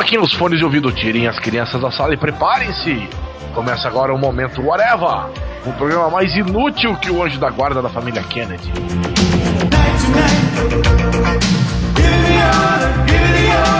Coloquem os fones de ouvido, tirem as crianças da sala e preparem-se. Começa agora o Momento Whatever, o programa mais inútil que o anjo da guarda da família Kennedy. I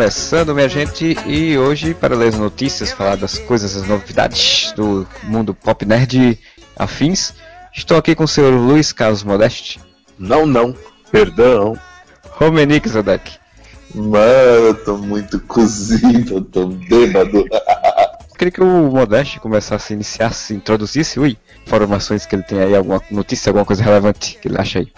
começando, minha gente, e hoje, para ler as notícias, falar das coisas, as novidades do mundo pop nerd afins, estou aqui com o senhor Luiz Carlos Modeste, Não, não. Perdão. Romenick Zodek. Mano, eu tô muito cozido, eu tô bêbado. Queria que o Modeste começasse, iniciasse, introduzisse, ui, informações que ele tem aí, alguma notícia, alguma coisa relevante que ele acha aí.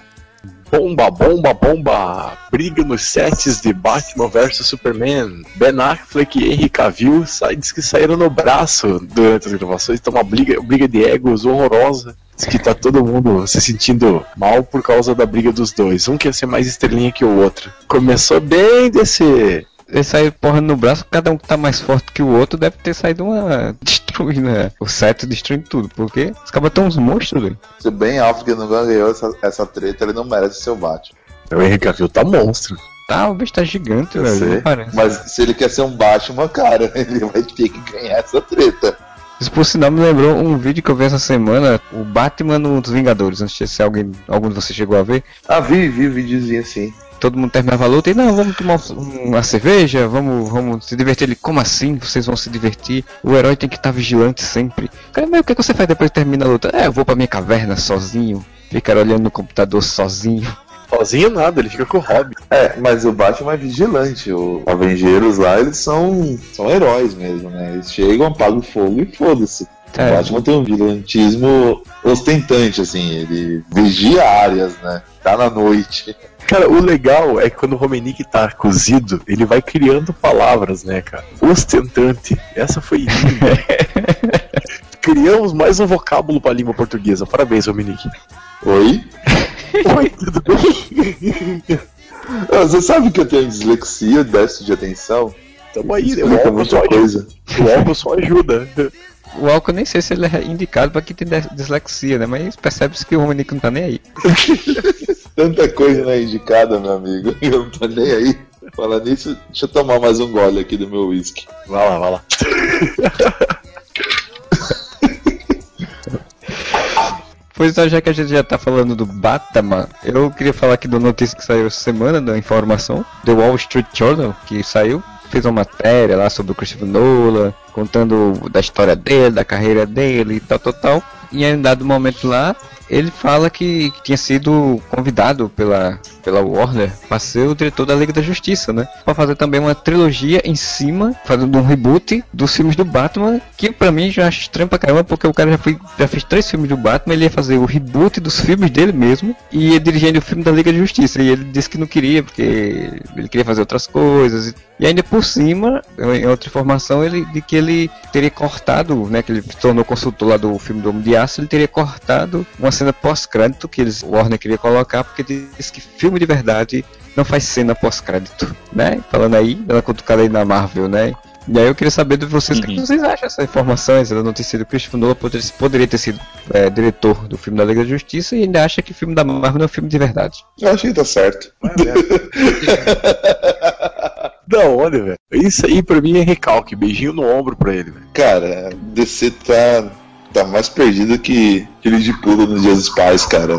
Bomba, bomba, bomba. Briga nos sets de Batman vs Superman. Ben Affleck e Henry Cavill sai, diz que saíram no braço durante as gravações. Então uma briga, briga de egos horrorosa. Diz que tá todo mundo se sentindo mal por causa da briga dos dois. Um quer ser mais estrelinha que o outro. Começou bem desse Ele saiu porra no braço, cada um que tá mais forte que o outro deve ter saído uma. destruindo né? o set, destruindo tudo, porque os cabas tão uns monstros, velho. Se o Ben Affleck não ganhou essa, essa treta, ele não merece ser o Batman. O Henry Cavill tá monstro. Tá, o bicho tá gigante, Eu velho. Mas se ele quer ser um Batman, cara, ele vai ter que ganhar essa treta. Isso por sinal me lembrou um vídeo que eu vi essa semana, o Batman nos Vingadores. Não sei se alguém, algum de vocês chegou a ver. Ah, vi, vi o videozinho assim. Todo mundo terminava a luta e não, vamos tomar uma cerveja, vamos, vamos se divertir. Ele, como assim? Vocês vão se divertir? O herói tem que estar vigilante sempre. Cara, mas o que, que você faz depois que termina a luta? É, eu vou pra minha caverna sozinho, ficar olhando no computador sozinho. Sozinho nada, ele fica com o Robin. É, mas o Batman é vigilante. Os Avengeiros lá, eles são, são heróis mesmo, né? Eles chegam, apagam o fogo e foda-se. É. O Batman tem um vigilantismo ostentante, assim, ele vigia áreas, né? Tá na noite. Cara, o legal é que quando o Romenick tá cozido, ele vai criando palavras, né, cara? Ostentante. Essa foi linda. Criamos mais um vocábulo pra língua portuguesa. Parabéns, Romenick. Oi? Oi, tudo bem? Ah, Você sabe que eu tenho dislexia, déficit de atenção? Tamo aí, né? O álcool, só muita ajuda. coisa. o álcool só ajuda. O álcool eu nem sei se ele é indicado pra quem tem dis- dislexia, né? Mas percebe-se que o Romanico não tá nem aí. Tanta coisa não é indicada, meu amigo. Eu não tô nem aí. Falando nisso, deixa eu tomar mais um gole aqui do meu whisky. Vai lá, vai lá. Pois então, já que a gente já tá falando do Batman, eu queria falar aqui da notícia que saiu essa semana, da informação, The Wall Street Journal, que saiu, fez uma matéria lá sobre o Christopher Nolan, contando da história dele, da carreira dele e tal, tal, tal. E em dado momento lá, ele fala que tinha sido convidado pela, pela Warner para ser o diretor da Liga da Justiça, né? Para fazer também uma trilogia em cima, fazendo um reboot dos filmes do Batman, que pra mim já acho estranho pra caramba, porque o cara já, foi, já fez três filmes do Batman, ele ia fazer o reboot dos filmes dele mesmo, e ia dirigindo o filme da Liga da Justiça, e ele disse que não queria, porque ele queria fazer outras coisas, e ainda por cima, em outra informação, ele de que ele teria cortado, né, que ele se tornou consultor lá do filme do Homem de Aço, ele teria cortado uma cena pós-crédito que eles, Warner queria colocar, porque disse que filme de verdade não faz cena pós-crédito, né? Falando aí, dando uma cutucada aí na Marvel, né? E aí eu queria saber de vocês o que vocês acham dessa informação, essa notícia do Christopher Nolan poderia, poderia ter sido é, diretor do filme da Liga da Justiça e ainda acha que o filme da Marvel não é um filme de verdade. Eu acho que tá certo. Da onde, velho? Isso aí pra mim é recalque. Beijinho no ombro pra ele, velho. Cara, DC tá, tá mais perdido que aquele de pulo nos dias dos pais, cara.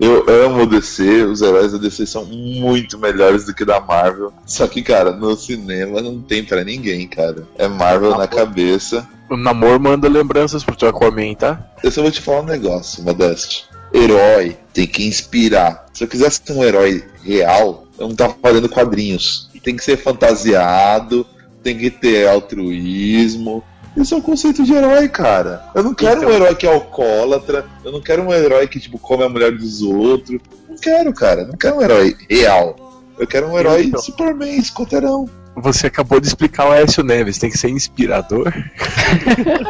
Eu amo o DC, os heróis da DC são muito melhores do que da Marvel. Só que, cara, no cinema não tem pra ninguém, cara. É Marvel na cabeça. O namoro manda lembranças pro teu Aquaman, tá? Eu só vou te falar um negócio, Modeste. Herói tem que inspirar. Se eu quisesse ser um herói real, eu não tava fazendo quadrinhos. Tem que ser fantasiado, tem que ter altruísmo. Isso é um conceito de herói, cara. Eu não quero Então- um herói que é alcoólatra, eu não quero um herói que, tipo, come a mulher dos outros. Não quero, cara. Não quero um herói real. Eu quero um herói Então. Superman, escoteirão. Você acabou de explicar o Aécio Neves, tem que ser inspirador.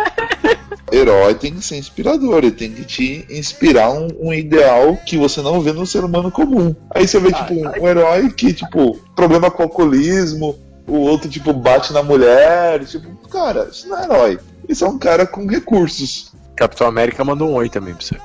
herói tem que ser inspirador, ele tem que te inspirar um, um ideal que você não vê no ser humano comum. Aí você vê, Ah, tipo, um, um herói que, tipo, problema com alcoolismo, o outro, tipo, bate na mulher, tipo, cara, isso não é herói. Isso é um cara com recursos. Capitão América mandou um oi também pra você.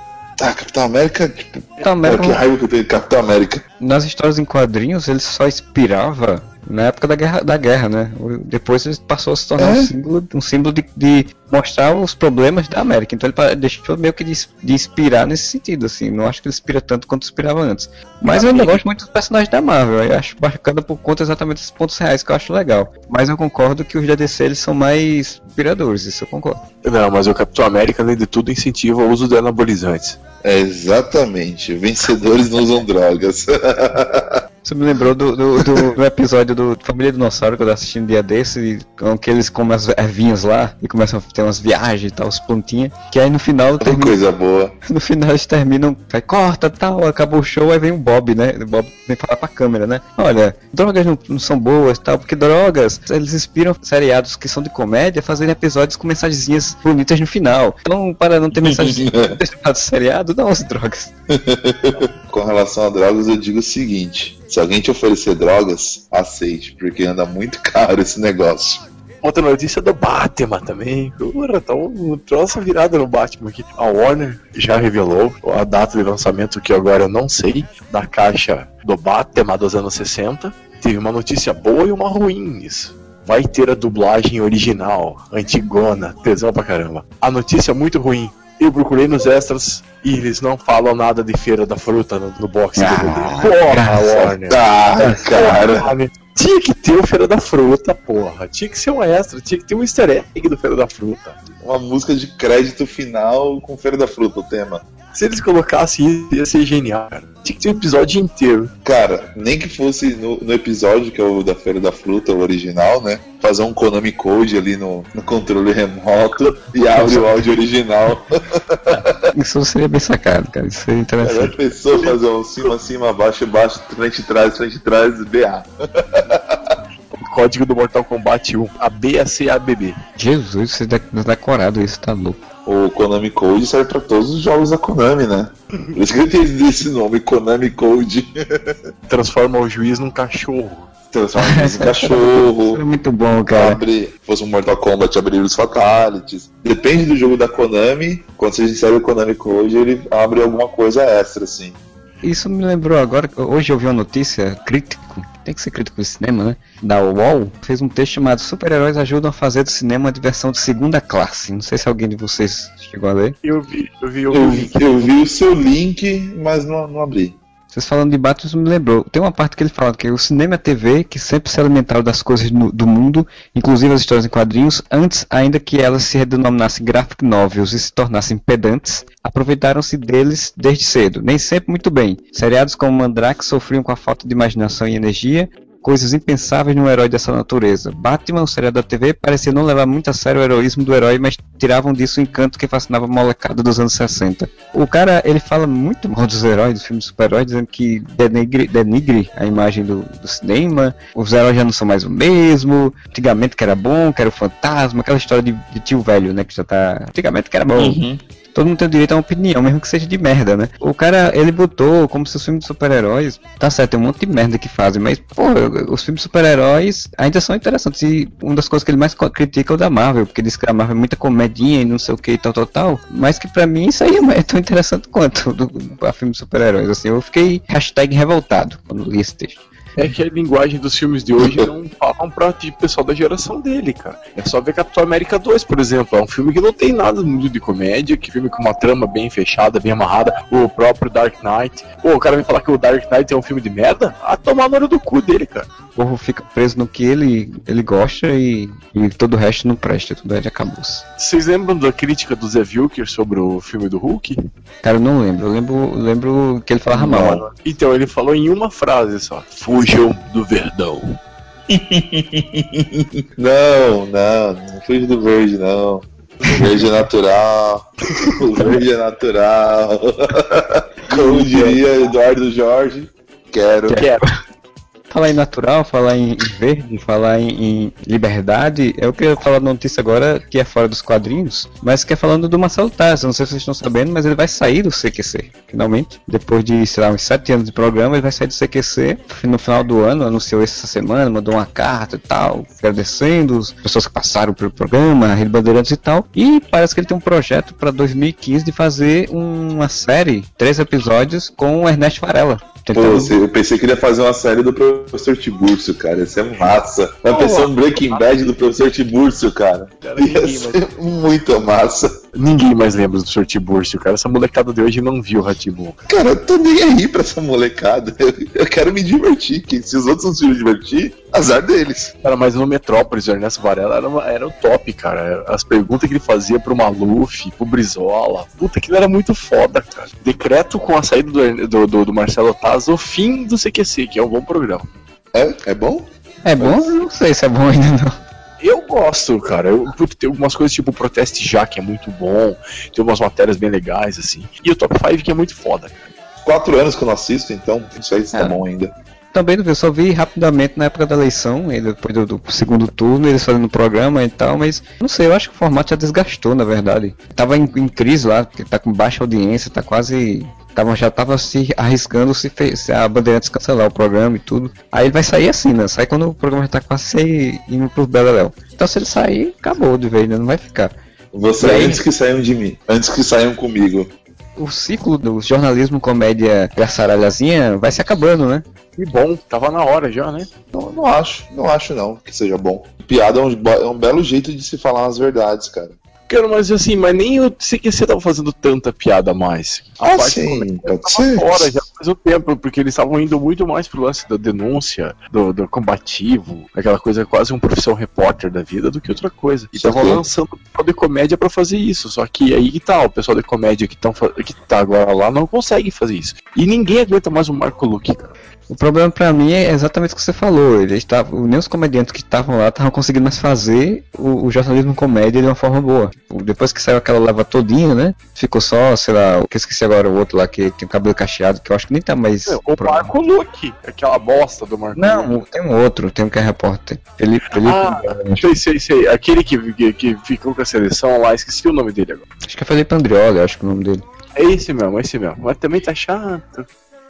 Ah, Capitão América, tipo, Capitão América, que raiva que eu tenho de Capitão América. nas histórias em quadrinhos, ele só inspirava na época da guerra, da guerra né? Depois ele passou a se tornar É. um símbolo, um símbolo de, de mostrar os problemas da América. Então ele deixou meio que de, de inspirar nesse sentido, assim. Não acho que ele inspira tanto quanto inspirava antes. Mas eu ainda gosto muito dos personagens da Marvel. Eu acho bacana por conta exatamente desses pontos reais que eu acho legal. Mas eu concordo que os da DC eles são mais inspiradores, isso eu concordo. Não, mas o Capitão América, além de tudo, incentiva o uso de anabolizantes. É, exatamente. Vencedores não usam drogas. Você me lembrou do, do, do- do episódio do Família Dinossauro que eu tava assistindo um dia desse, com que eles comem as ervinhas lá e começam a ter umas viagens e tal, os plantinhas. Que aí no final Que termina, coisa boa. no final eles terminam, vai, corta tal, acabou o show, aí vem o Bob, né? O Bob vem falar pra câmera, né? Olha, drogas não, não são boas tal, porque drogas, eles inspiram seriados que são de comédia a fazerem episódios com mensagenzinhas bonitas no final. Então, para não ter mensagenzinha do seriado, não as drogas. Com relação a drogas, eu digo o seguinte: se alguém te oferecer drogas, aceite, porque anda muito caro esse negócio. Outra notícia do Batman também. Porra, tá um troço virado no Batman aqui. A Warner já revelou a data de lançamento, que agora eu não sei, da caixa do Batman dos anos 60. Teve uma notícia boa e uma ruim nisso. Vai ter a dublagem original, antigona, tesão pra caramba. A notícia muito ruim. Eu procurei nos extras e eles não falam nada de Feira da Fruta no, no box Ah, DVD. Porra, Warner. Ah, cara. Porra, Tinha que ter o Feira da Fruta, porra. Tinha que ser um extra, tinha que ter um easter egg do Feira da Fruta. Uma música de crédito final com Feira da Fruta, o tema. Se eles colocassem isso, ia ser genial, cara. Tinha que ter um episódio inteiro. Cara, nem que fosse no, no episódio, que é o da Feira da Fruta, o original, né? Fazer um Konami Code ali no, no controle remoto e abre o áudio original. Isso seria bem sacado, cara. Isso seria interessante. pensou fazer um cima, cima, baixo, baixo, frente, trás, frente, trás, BA. O código do Mortal Kombat 1, a BACABB. Jesus, você é decorado isso, tá louco. O Konami Code serve pra todos os jogos da Konami, né? Por isso que ele tem esse nome, Konami Code. Transforma o juiz num cachorro. Transforma em Isso cachorro. é muito bom, cara. Abre, fosse um Mortal Kombat, abrir os Fatalities. Depende do jogo da Konami. Quando você insere o Konami Code, ele abre alguma coisa extra, assim. Isso me lembrou agora, hoje eu vi uma notícia, crítico, tem que ser crítico de cinema, né? Da UOL, fez um texto chamado Super-Heróis ajudam a fazer do cinema uma diversão de segunda classe. Não sei se alguém de vocês chegou a ler. Eu vi, eu vi, eu Eu, vi. eu vi o seu link, mas não, não abri. Vocês falando de Batman, me lembrou. Tem uma parte que ele fala que o cinema e a TV, que sempre se alimentaram das coisas no- do mundo, inclusive as histórias em quadrinhos, antes ainda que elas se redenominassem graphic novels e se tornassem pedantes, aproveitaram-se deles desde cedo, nem sempre muito bem. Seriados como Mandrake sofriam com a falta de imaginação e energia, coisas impensáveis num herói dessa natureza. Batman, o seriado da TV, parecia não levar muito a sério o heroísmo do herói, mas tiravam disso o encanto que fascinava a molecada dos anos 60. O cara, ele fala muito mal dos heróis, dos filmes super-heróis, dizendo que denigre, denigre a imagem do, do cinema, os heróis já não são mais o mesmo, antigamente que era bom, que era o fantasma, aquela história de, de tio velho, né, que já tá... Antigamente que era bom. Todo mundo tem o direito a uma opinião, mesmo que seja de merda, né? O cara, ele botou como se os filmes de super-heróis. Tá certo, tem um monte de merda que fazem, mas, pô, os filmes de super-heróis ainda são interessantes. E uma das coisas que ele mais critica é o da Marvel, porque diz que a Marvel é muita comedinha e não sei o que e tal, tal, tal. Mas que pra mim isso aí é tão interessante quanto do, a filme de super-heróis. Assim, eu fiquei hashtag revoltado quando li esse texto. É que a linguagem dos filmes de hoje não falam pra tipo, pessoal da geração dele, cara. É só ver Capitão América 2, por exemplo. É um filme que não tem nada muito de comédia, que filme com uma trama bem fechada, bem amarrada. O próprio Dark Knight. Pô, o cara vem falar que o Dark Knight é um filme de merda? Ah, tomar na hora do cu dele, cara. O povo fica preso no que ele, ele gosta e, e todo o resto não presta, tudo é de acabou-se. Vocês lembram da crítica do Zé Vilker sobre o filme do Hulk? Cara, eu não lembro. Eu lembro, lembro que ele falava mal. Então, ele falou em uma frase só: Fujam do Verdão. Não, não, não fuja do verde, não. O verde é natural. O verde é natural. Como diria Eduardo Jorge, quero. Quero. Falar em natural, falar em verde, falar em, em liberdade, eu queria falar de notícia agora que é fora dos quadrinhos, mas que é falando do Marcelo Taz. Não sei se vocês estão sabendo, mas ele vai sair do CQC, finalmente. Depois de, sei lá, uns sete anos de programa, ele vai sair do CQC no final do ano, anunciou essa semana, mandou uma carta e tal, agradecendo as pessoas que passaram pelo programa, a Rede Bandeirantes e tal. E parece que ele tem um projeto para 2015 de fazer uma série, três episódios, com o Ernesto Varela. Pô, eu pensei que ele ia fazer uma série do professor Tiburcio, cara. Isso é massa. Vai pensar um Breaking Bad do professor Tiburcio, cara. Cara, Ia ser muito massa. Ninguém mais lembra do Sr. Tiburcio, cara. Essa molecada de hoje não viu o Ratibum. Cara, eu tô nem aí pra essa molecada. Eu, eu quero me divertir. Que se os outros não se divertir, azar deles. Cara, mas no Metrópolis, o Ernesto Varela era, uma- era o top, cara. As perguntas que ele fazia pro Maluf, pro Brizola. Puta, que ele era muito foda, cara. Decreto com a saída do, do, do- do Marcelo Taz, o fim do CQC, que é um bom programa. É, é bom? É bom? Eu Não sei se é bom ainda não. Eu gosto, cara. Eu, tem algumas coisas tipo o Proteste Já, que é muito bom. Tem umas matérias bem legais, assim. E o Top 5, que é muito foda, cara. Quatro anos que eu não assisto, então não sei se tá É. bom ainda. Também não vi, eu só vi rapidamente na época da eleição, e depois do, do segundo turno, eles fazendo o programa e tal, mas não sei, eu acho que o formato já desgastou, na verdade. Tava em, em crise lá, porque tá com baixa audiência, tá quase. Tava, já tava se arriscando se, se a Bandeirantes cancelar o programa e tudo. Aí ele vai sair assim, né? Sai quando o programa já tá quase se indo pro Beleléu. Então se ele sair, acabou de vez, né? Não vai ficar. Vou sair E aí? antes que saiam de mim. Antes que saiam comigo. O ciclo do jornalismo comédia garçaralhazinha vai se acabando, né? Que bom, tava na hora já, né? Não, não acho, não acho não que seja bom. Piada é um, é um belo jeito de se falar as verdades, cara. Cara, mas assim, mas nem o CQC tava fazendo tanta piada mais. A Ah, parte sim, comédia pode ser. fora já faz um tempo, porque eles estavam indo muito mais pro lance da denúncia, do, do combativo, aquela coisa quase um profissão repórter da vida do que outra coisa. E estavam lançando o pessoal de comédia pra fazer isso. Só que aí que tá, o pessoal de comédia que, tão, que tá agora lá não consegue fazer isso. E ninguém aguenta mais o Marco Luque, cara. O problema pra mim é exatamente o que você falou. Eles estavam, nem os comediantes que estavam lá estavam conseguindo mais fazer o, o jornalismo comédia de uma forma boa. Tipo, Depois que saiu aquela leva todinha, né? Ficou só, sei lá, que eu esqueci agora o outro lá que tem o cabelo cacheado, que eu acho que nem tá mais. O pro- Marco Luque, aquela bosta do Marco Luque. Não, tem um outro, tem um que é repórter. Felipe, Felipe Ah, sei, sei, sei. Aquele que, que, que ficou com a seleção lá, esqueci o nome dele agora. acho que é Felipe Andrioli, acho que é o nome dele. É esse mesmo, é esse mesmo. Mas também tá chato.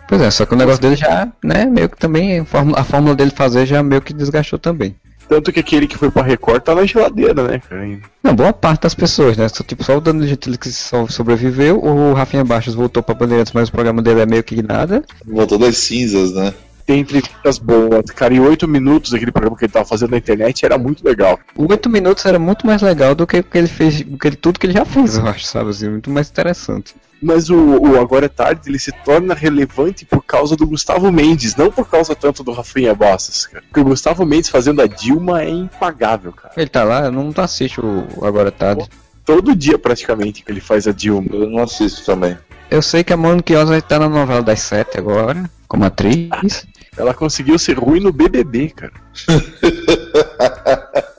Pois é, só que o negócio dele já, né, meio que também, a fórmula, dele fazer já meio que desgastou também. Tanto que aquele que foi pra Record tá na geladeira, né, cara? Não, boa parte das pessoas, né? Só, tipo, só o Danilo Gentili que só sobreviveu, o Rafinha Baixos voltou pra Bandeirantes, mas o programa dele é meio que nada. Voltou das cinzas, né? Tem entrevistas boas. Cara, em oito minutos aquele programa que ele tava fazendo na internet era muito legal. O 8 minutos era muito mais legal do que o que ele fez, do que ele, tudo que ele já fez, eu acho, sabe? Assim, muito mais interessante. Mas o, o Agora é Tarde ele se torna relevante por causa do Gustavo Mendes, não por causa tanto do Rafinha Bastos, cara. Porque o Gustavo Mendes fazendo a Dilma é impagável, cara. Ele tá lá, eu não assisto o Agora é Tarde. Todo dia praticamente que ele faz a Dilma. Eu não assisto também. Eu sei que a Mônica Oza vai estar na novela das sete agora, como atriz. Ela conseguiu ser ruim no BBB, cara.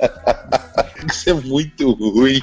Isso é muito ruim.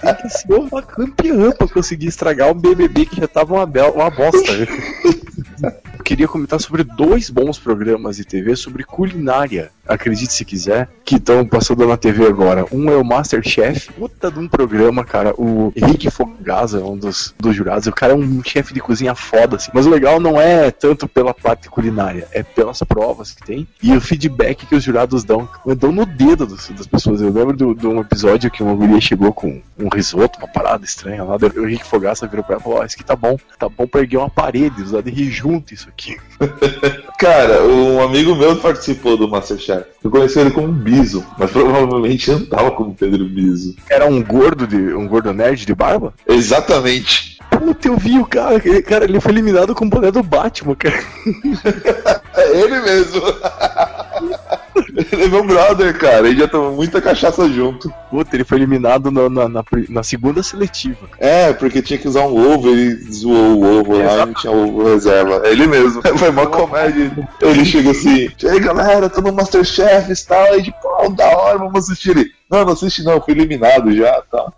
Tem que ser uma campeã pra conseguir estragar um BBB que já tava uma, bela, uma bosta. Eu queria comentar sobre dois bons programas de TV sobre culinária, acredite se quiser, que estão passando na TV agora. Um é o Masterchef, puta de um programa, cara. O Henrique Fogaza é um dos, dos jurados. O cara é um chefe de cozinha foda, assim. Mas o legal não é tanto pela parte culinária, é pelas provas que tem e o feedback que os jurados dão. Dão no dedo dos- das pessoas. Eu lembro de um episódio que uma guria chegou com um risoto, uma parada estranha lá. O Henrique Fogaça virou pra ela e falou: Ó, isso aqui tá bom, tá bom pra erguer uma parede, usar de rir isso aqui. Cara, um amigo meu participou do Masterchef. Eu conheci ele como Biso, mas provavelmente andava como Pedro Biso. Era um gordo de. um gordo nerd de barba? Exatamente. Puta, eu vi o cara, ele- cara, ele foi eliminado com o boné do Batman, cara. É ele mesmo. ele é meu brother, cara. Ele já tomou muita cachaça junto. Puta, ele foi eliminado na, na, na na segunda seletiva. É, porque tinha que usar um ovo, ele zoou o ovo lá e não tinha ovo reserva. É ele mesmo. Foi uma comédia. Ele chega assim, e aí galera, tô no Masterchef e tal. Aí de pô, da hora, vamos assistir ele. Não, não assiste não, fui eliminado já, tá.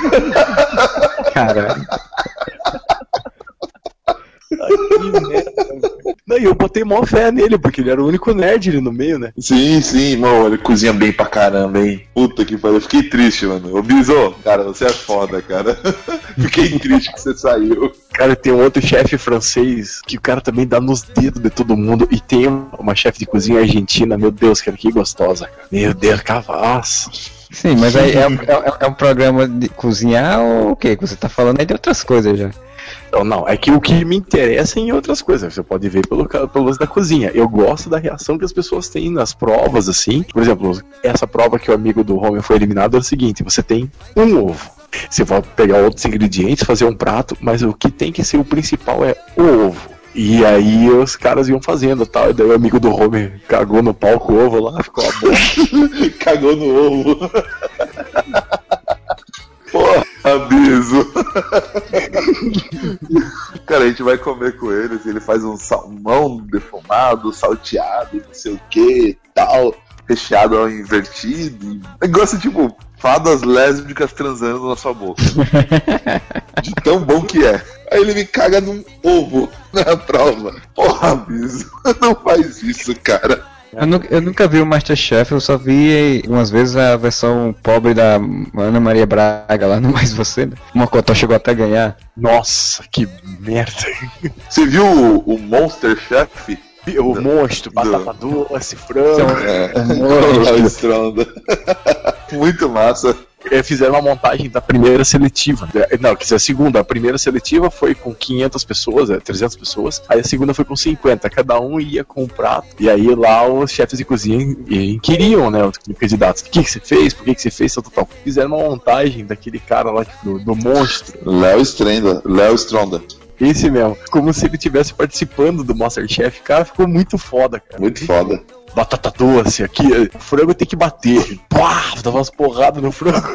Cara, Que merda. Não, e eu botei mó fé nele, porque ele era o único nerd ali no meio, né? Sim, sim, mano, ele cozinha bem pra caramba, hein? Puta que pariu, eu fiquei triste, mano. Ô, Biso, cara, você é foda, cara. fiquei triste que você saiu. Cara, tem um outro chefe francês que o cara também dá nos dedos de todo mundo. E tem uma chefe de cozinha argentina, meu Deus, cara, que gostosa, cara. Meu Deus, cavaço. Sim, mas aí é, é- é um programa de cozinhar ou o que? Que você tá falando aí de outras coisas já. Então, não, é que o que me interessa é em outras coisas. Você pode ver pelo, pelo lance da cozinha. Eu gosto da reação que as pessoas têm nas provas, assim. Por exemplo, essa prova que o amigo do Homer foi eliminado é o seguinte: você tem um ovo. Você vai pegar outros ingredientes, fazer um prato, mas o que tem que ser o principal é o ovo. E aí os caras iam fazendo tal. E daí o amigo do Homer cagou no palco o ovo lá, ficou uma bosta. Cagou no ovo. Porra, Biso. Cara, a gente vai comer com eles, ele faz um salmão defumado, salteado, não sei o que, tal, recheado ao invertido. Negócio tipo fadas lésbicas transando na sua boca. De tão bom que é. Aí ele me caga num ovo na prova. Porra, Biso, não faz isso, cara. Eu, nu- eu nunca vi o Masterchef, eu só vi umas vezes a versão pobre da Ana Maria Braga lá no Mais Você, né? O Mocotó chegou até a ganhar. Nossa, que merda. Você viu o, o Monster Chef? O monstro, batata doce, frango. É, monstro. Léo Stronda. Muito massa. É, fizeram uma montagem da primeira seletiva. É, Não, quer dizer, a segunda. A primeira seletiva foi com 500 pessoas, é, 300 pessoas. Aí a segunda foi com 50. Cada um ia com um prato. E aí lá os chefes de cozinha queriam, né, os candidatos. O que, que você fez? Por que, que você fez? Tal, tal, tal. Fizeram uma montagem daquele cara lá, do, do monstro. Léo Stronda. Léo Stronda. Esse mesmo. Como se ele estivesse participando do Masterchef. Cara, ficou muito foda, cara. Muito foda. Batata doce aqui. O frango tem que bater. Pá, dava umas porradas no frango.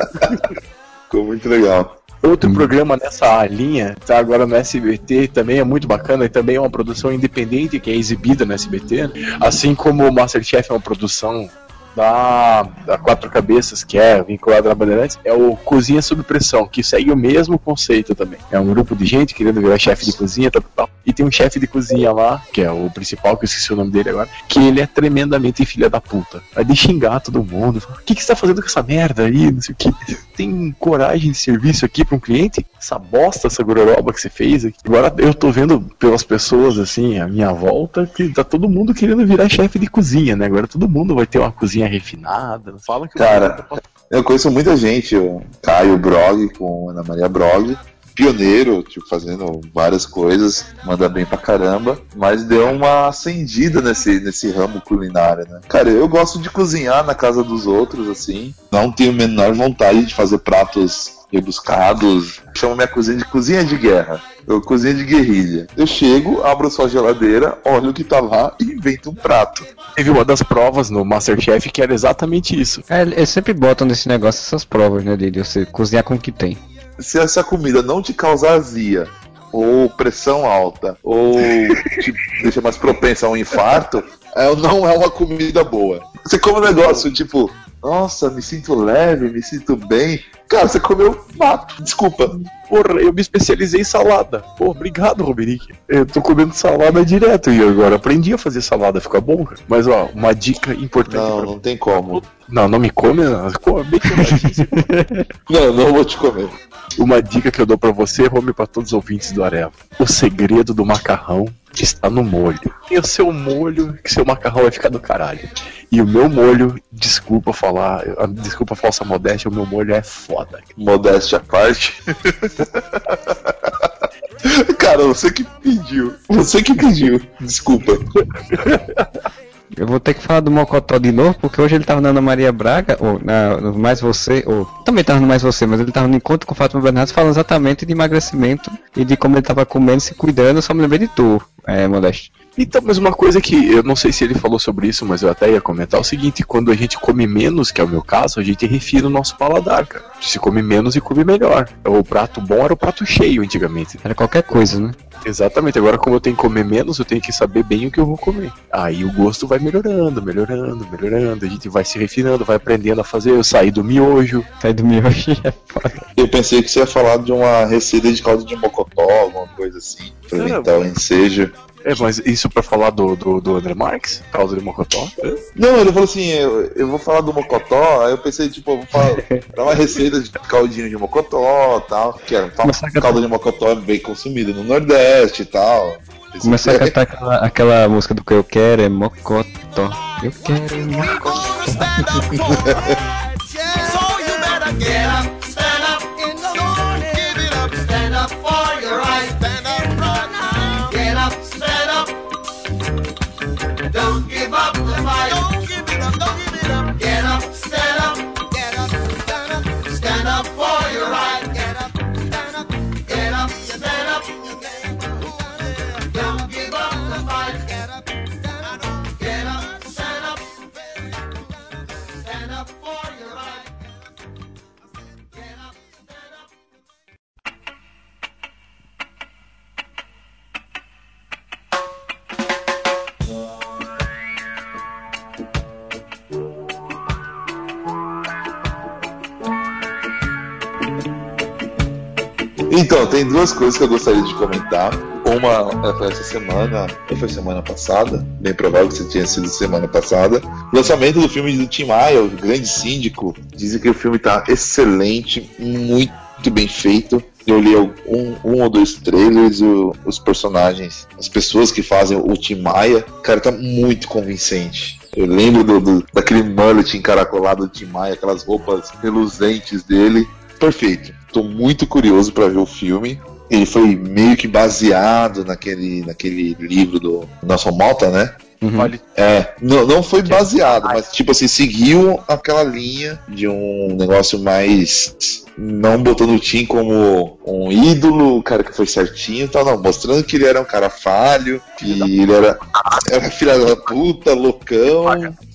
Ficou muito legal. Outro programa nessa linha, tá agora no SBT, também é muito bacana e também é uma produção independente que é exibida no SBT, assim como o Masterchef é uma produção da, da Quatro Cabeças, que é vinculada na Bandeirantes, é o Cozinha Sob Pressão, que segue o mesmo conceito também. É um grupo de gente querendo virar chefe de cozinha, tal, tal. E tem um chefe de cozinha lá, que é o principal, que eu esqueci o nome dele agora, que ele é tremendamente filha da puta. Vai de xingar todo mundo. fala, O que, que você tá fazendo com essa merda aí? Não sei o que. Tem coragem de serviço aqui pra um cliente? Essa bosta, essa gororoba que você fez aqui. Agora eu tô vendo pelas pessoas, assim, à minha volta, que tá todo mundo querendo virar chefe de cozinha, né? Agora todo mundo vai ter uma cozinha refinada. Fala que Cara, Eu conheço muita gente, o Caio Brog com Ana Maria Brog, pioneiro, tipo, fazendo várias coisas, manda bem pra caramba, mas deu uma acendida nesse, nesse ramo culinário, né? Cara, eu gosto de cozinhar na casa dos outros, assim, não tenho a menor vontade de fazer pratos rebuscados, chamo minha cozinha de cozinha de guerra. Eu cozinha de guerrilha. Eu chego, abro sua geladeira, olho o que tá lá e invento um prato. teve uma das provas no Masterchef que era exatamente isso. É, eles sempre botam nesse negócio essas provas, né, de de você cozinhar com o que tem. se essa comida não te causar azia, ou pressão alta, ou te deixa mais propensa a um infarto, é, não é uma comida boa. Você come um negócio tipo, nossa, me sinto leve, me sinto bem. Cara, você comeu mato, desculpa. Porra, eu me especializei em salada. Pô, obrigado, Roberick. Eu tô comendo salada direto e agora aprendi a fazer salada, fica bom, cara. Mas ó, uma dica importante Não, pra não tem como. Não, não me come, não. Come. Não, não vou te comer. Uma dica que eu dou pra você, Rome, pra todos os ouvintes do Areva. O segredo do macarrão está no molho. Tem o seu molho, que seu macarrão vai ficar do caralho. E o meu molho, desculpa falar, ah, desculpa a falsa modéstia, o meu molho é foda. Modéstia à parte. Cara, você que pediu. Você que pediu. Desculpa. Eu vou ter que falar do Mocotó de novo, porque hoje ele tava na Ana Maria Braga, ou na, no Mais Você, ou também tava no Mais Você, mas ele tava no encontro com o Fátima Bernardes falando exatamente de emagrecimento e de como ele tava comendo, se cuidando, eu só me lembrei de tu, é, Modeste. Então, mas uma coisa que eu não sei se ele falou sobre isso, mas eu até ia comentar é o seguinte: quando a gente come menos, que é o meu caso, a gente refina o nosso paladar, cara. Se come menos e come melhor. O prato bom era o prato cheio antigamente. Era qualquer coisa, né? Exatamente, agora como eu tenho que comer menos, eu tenho que saber bem o que eu vou comer. Aí o gosto vai melhorando, melhorando, melhorando. A gente vai se refinando, vai aprendendo a fazer. Eu saí do miojo. Sair do miojo é foda. Eu pensei que você ia falar de uma receita de caldo de mocotó, alguma coisa assim, pra aumentar o ensejo. É, mas isso pra falar do, do, do André Marques, causa de Mocotó? Não, ele falou assim, eu, eu vou falar do mocotó, aí eu pensei, tipo, eu vou falar, dar uma receita de caldinho de mocotó e tal, que era um cantar. caldo de mocotó é bem consumido no Nordeste e tal. Começar a cantar aquela, aquela música do que eu quero é Mocotó. Eu quero é Mocotó. Então, tem duas coisas que eu gostaria de comentar. Uma é, foi essa semana, ou foi semana passada, bem provável que você tenha sido semana passada. Lançamento do filme do Tim Maia, o grande síndico. Dizem que o filme tá excelente, muito bem feito. Eu li um, um ou dois trailers, os personagens, as pessoas que fazem o Tim Maia, cara, tá muito convincente. Eu lembro do, do- daquele mullet encaracolado do Tim Maia, aquelas roupas reluzentes dele. Perfeito. Tô muito curioso para ver o filme. Ele foi meio que baseado naquele, naquele livro do Nelson Malta, né? Vale É, não, não foi baseado, mas tipo assim, seguiu aquela linha de um negócio mais. Não botando o Tim como um ídolo, o cara que foi certinho e tal, não, mostrando que ele era um cara falho, que ele era, era filha da puta, loucão.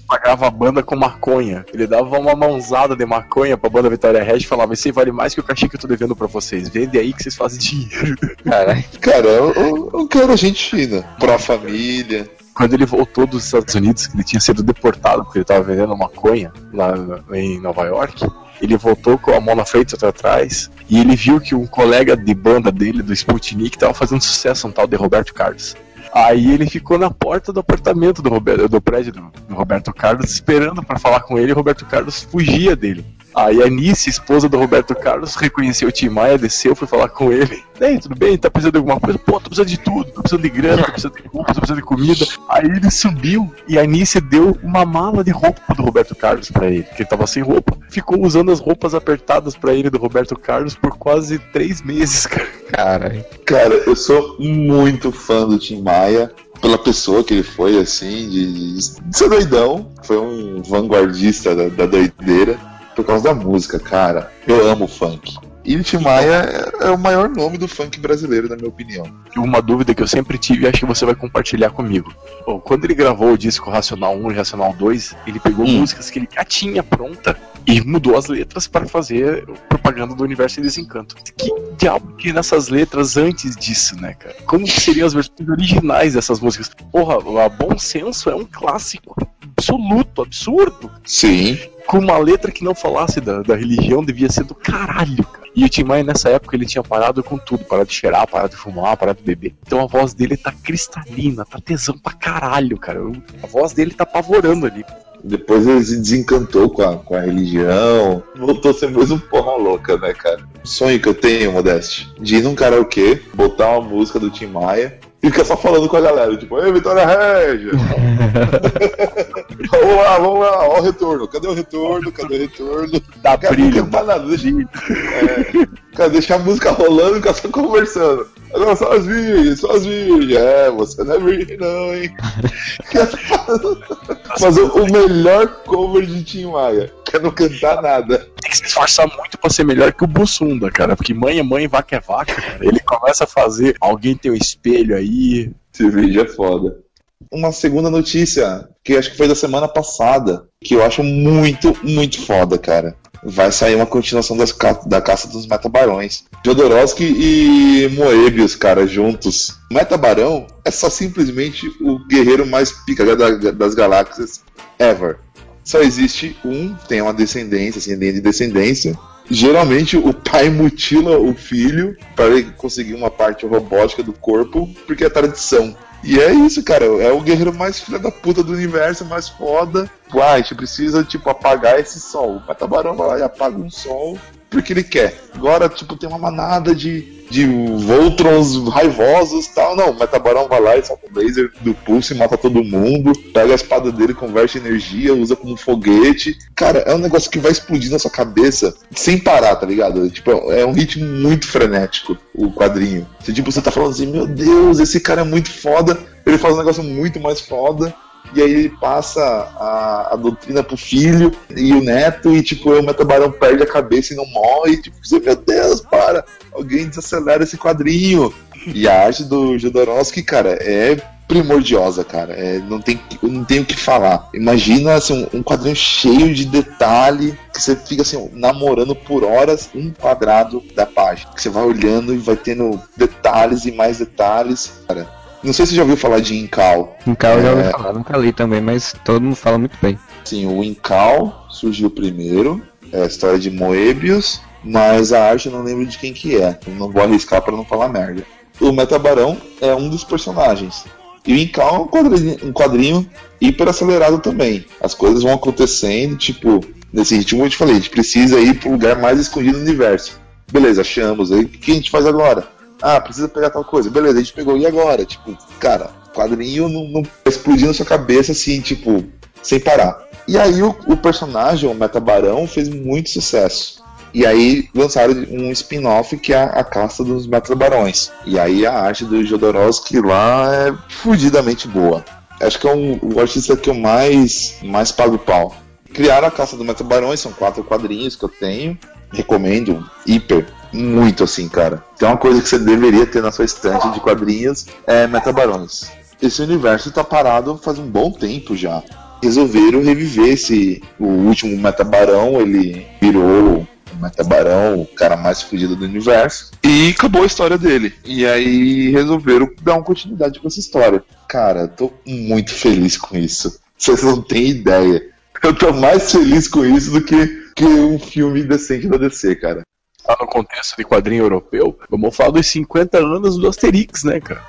Pagava a banda com maconha. Ele dava uma mãozada de maconha pra banda Vitória Red e falava: Isso aí vale mais que o cachê que eu tô devendo pra vocês. Vende aí que vocês fazem dinheiro. Caralho. Cara, o, o cara é gente fina, pra família. Quando ele voltou dos Estados Unidos, que ele tinha sido deportado porque ele tava vendendo maconha lá em Nova York. Ele voltou com a mão na frente e outra atrás. E ele viu que um colega de banda dele, do Sputnik, tava fazendo sucesso, um tal de Roberto Carlos. Aí ele ficou na porta do apartamento do, Roberto, do prédio do, Roberto Carlos, esperando pra falar com ele, e o Roberto Carlos fugia dele. Aí a Nice, esposa do Roberto Carlos, reconheceu o Tim Maia, desceu, foi falar com ele. Ei, tudo bem? Tá precisando de alguma coisa? Pô, tô precisando de tudo. Tô precisando de grana, tô precisando de roupa, tô precisando de comida. Aí ele subiu e a Nice deu uma mala de roupa do Roberto Carlos pra ele, que ele tava sem roupa. Ficou usando as roupas apertadas pra ele do Roberto Carlos por quase três meses, cara. Caralho. Cara, eu sou muito fã do Tim Maia. Pela pessoa que ele foi, assim, de, de ser doidão. Foi um vanguardista da, da doideira. Por causa da música, cara. Eu amo funk. E Tim Maia é, é o maior nome do funk brasileiro, na minha opinião. Uma dúvida que eu sempre tive e acho que você vai compartilhar comigo. Bom, quando ele gravou o disco Racional 1 e Racional 2, ele pegou Hum. músicas que ele já tinha pronta e mudou as letras para fazer propaganda do Universo em Desencanto. Que diabo que nessas letras antes disso, né, cara? Como que seriam as versões originais dessas músicas? Porra, a Bom Senso é um clássico absoluto, absurdo Sim. Com uma letra que não falasse da, da religião devia ser do caralho, cara. E o Tim Maia nessa época ele tinha parado com tudo, parado de cheirar, parado de fumar, parado de beber. Então a voz dele tá cristalina, tá tesão pra caralho, cara. A voz dele tá apavorando ali. Depois ele se desencantou com a, com a religião. Voltou a ser um porra louca, né, cara? O sonho que eu tenho, Modeste, de ir num karaokê, botar uma música do Tim Maia e ficar só falando com a galera, tipo, ei, Vitória Regia! vamos lá, vamos lá, ó o retorno. Cadê o retorno? Cadê o retorno? Dá Cara, brilho. não cantar nada, deixa, é, cara, deixa a música rolando e ficar só conversando. Agora só as virgens, só as virgens. É, você não é virgem não, hein? Mas o, o melhor cover de Tim Maia, que é não cantar nada. Tem que se esforçar muito pra ser melhor que o Bussunda, cara. Porque mãe é mãe, vaca é vaca, cara. Ele começa a fazer. Alguém tem um espelho aí. Esse vídeo é foda. Uma segunda notícia, que acho que foi da semana passada, que eu acho muito, muito foda, cara. Vai sair uma continuação das da Caça dos Metabarões. Jodorowsky e Moebius, cara, juntos. Metabarão é só simplesmente o guerreiro mais pica da- das galáxias ever. Só existe um, tem uma descendência, assim, de descendência. Geralmente o pai mutila o filho para ele conseguir uma parte robótica do corpo, porque é tradição. E é isso, cara. É o guerreiro mais filha da puta do universo, mais foda. Uai, a gente precisa, tipo, apagar esse sol. O Metabarão vai lá e apaga um sol porque ele quer. Agora, tipo, tem uma manada de, de Voltrons raivosos e tal. Não, o Metabarão vai lá e solta o laser do pulso e mata todo mundo. Pega a espada dele, converte energia, usa como foguete. Cara, é um negócio que vai explodir na sua cabeça sem parar, tá ligado? Tipo, é um ritmo muito frenético, o quadrinho. Você, tipo, você tá falando assim, meu Deus, esse cara é muito foda. Ele faz um negócio muito mais foda e aí ele passa a, a doutrina pro filho e o neto, e tipo, o Metabarão perde a cabeça e não morre, e, tipo, você, meu Deus, para! Alguém desacelera esse quadrinho. E a arte do Jodorowsky, cara, é primordiosa, cara. É, não, tem, não tem o que falar. Imagina assim, um, um quadrinho cheio de detalhe, que você fica assim, namorando por horas um quadrado da página. Que você vai olhando e vai tendo detalhes e mais detalhes. Cara, não sei se você já ouviu falar de Incal. Incal eu já ouvi É. falar, nunca li também, mas todo mundo fala muito bem. Sim, o Incal surgiu primeiro, é a história de Moebius, mas a arte eu não lembro de quem que é. Eu não vou arriscar para não falar merda. O Metabarão é um dos personagens. E o Incal é um quadrinho, um quadrinho hiper acelerado também. As coisas vão acontecendo, tipo, nesse ritmo que eu te falei, a gente precisa ir pro lugar mais escondido do universo. Beleza, achamos. Aí o que a gente faz agora? Ah, precisa pegar tal coisa. Beleza, a gente pegou. E agora? Tipo, cara, quadrinho não, não explodir na sua cabeça assim, tipo, sem parar. E aí o, o personagem, o Metabarão, fez muito sucesso. E aí lançaram um spin-off que é a caça dos Metabarões. E aí a arte do Jodorowsky lá é fudidamente boa. Acho que é um, o artista que eu mais, mais pago pau. Criaram a caça dos Metabarões, são quatro quadrinhos que eu tenho. Recomendo, hiper, muito assim, cara. Tem uma coisa que você deveria ter na sua estante de quadrinhos, é Metabarões. Esse universo tá parado faz um bom tempo já. Resolveram reviver esse. O último Metabarão, ele virou o Metabarão, o cara mais fudido do universo. E acabou a história dele. E aí resolveram dar uma continuidade pra essa história. Cara, tô muito feliz com isso. Vocês não têm ideia. Eu tô mais feliz com isso do que, que um filme decente da DC, cara. Tá no contexto de quadrinho europeu, vamos falar dos 50 anos do Asterix, né, cara?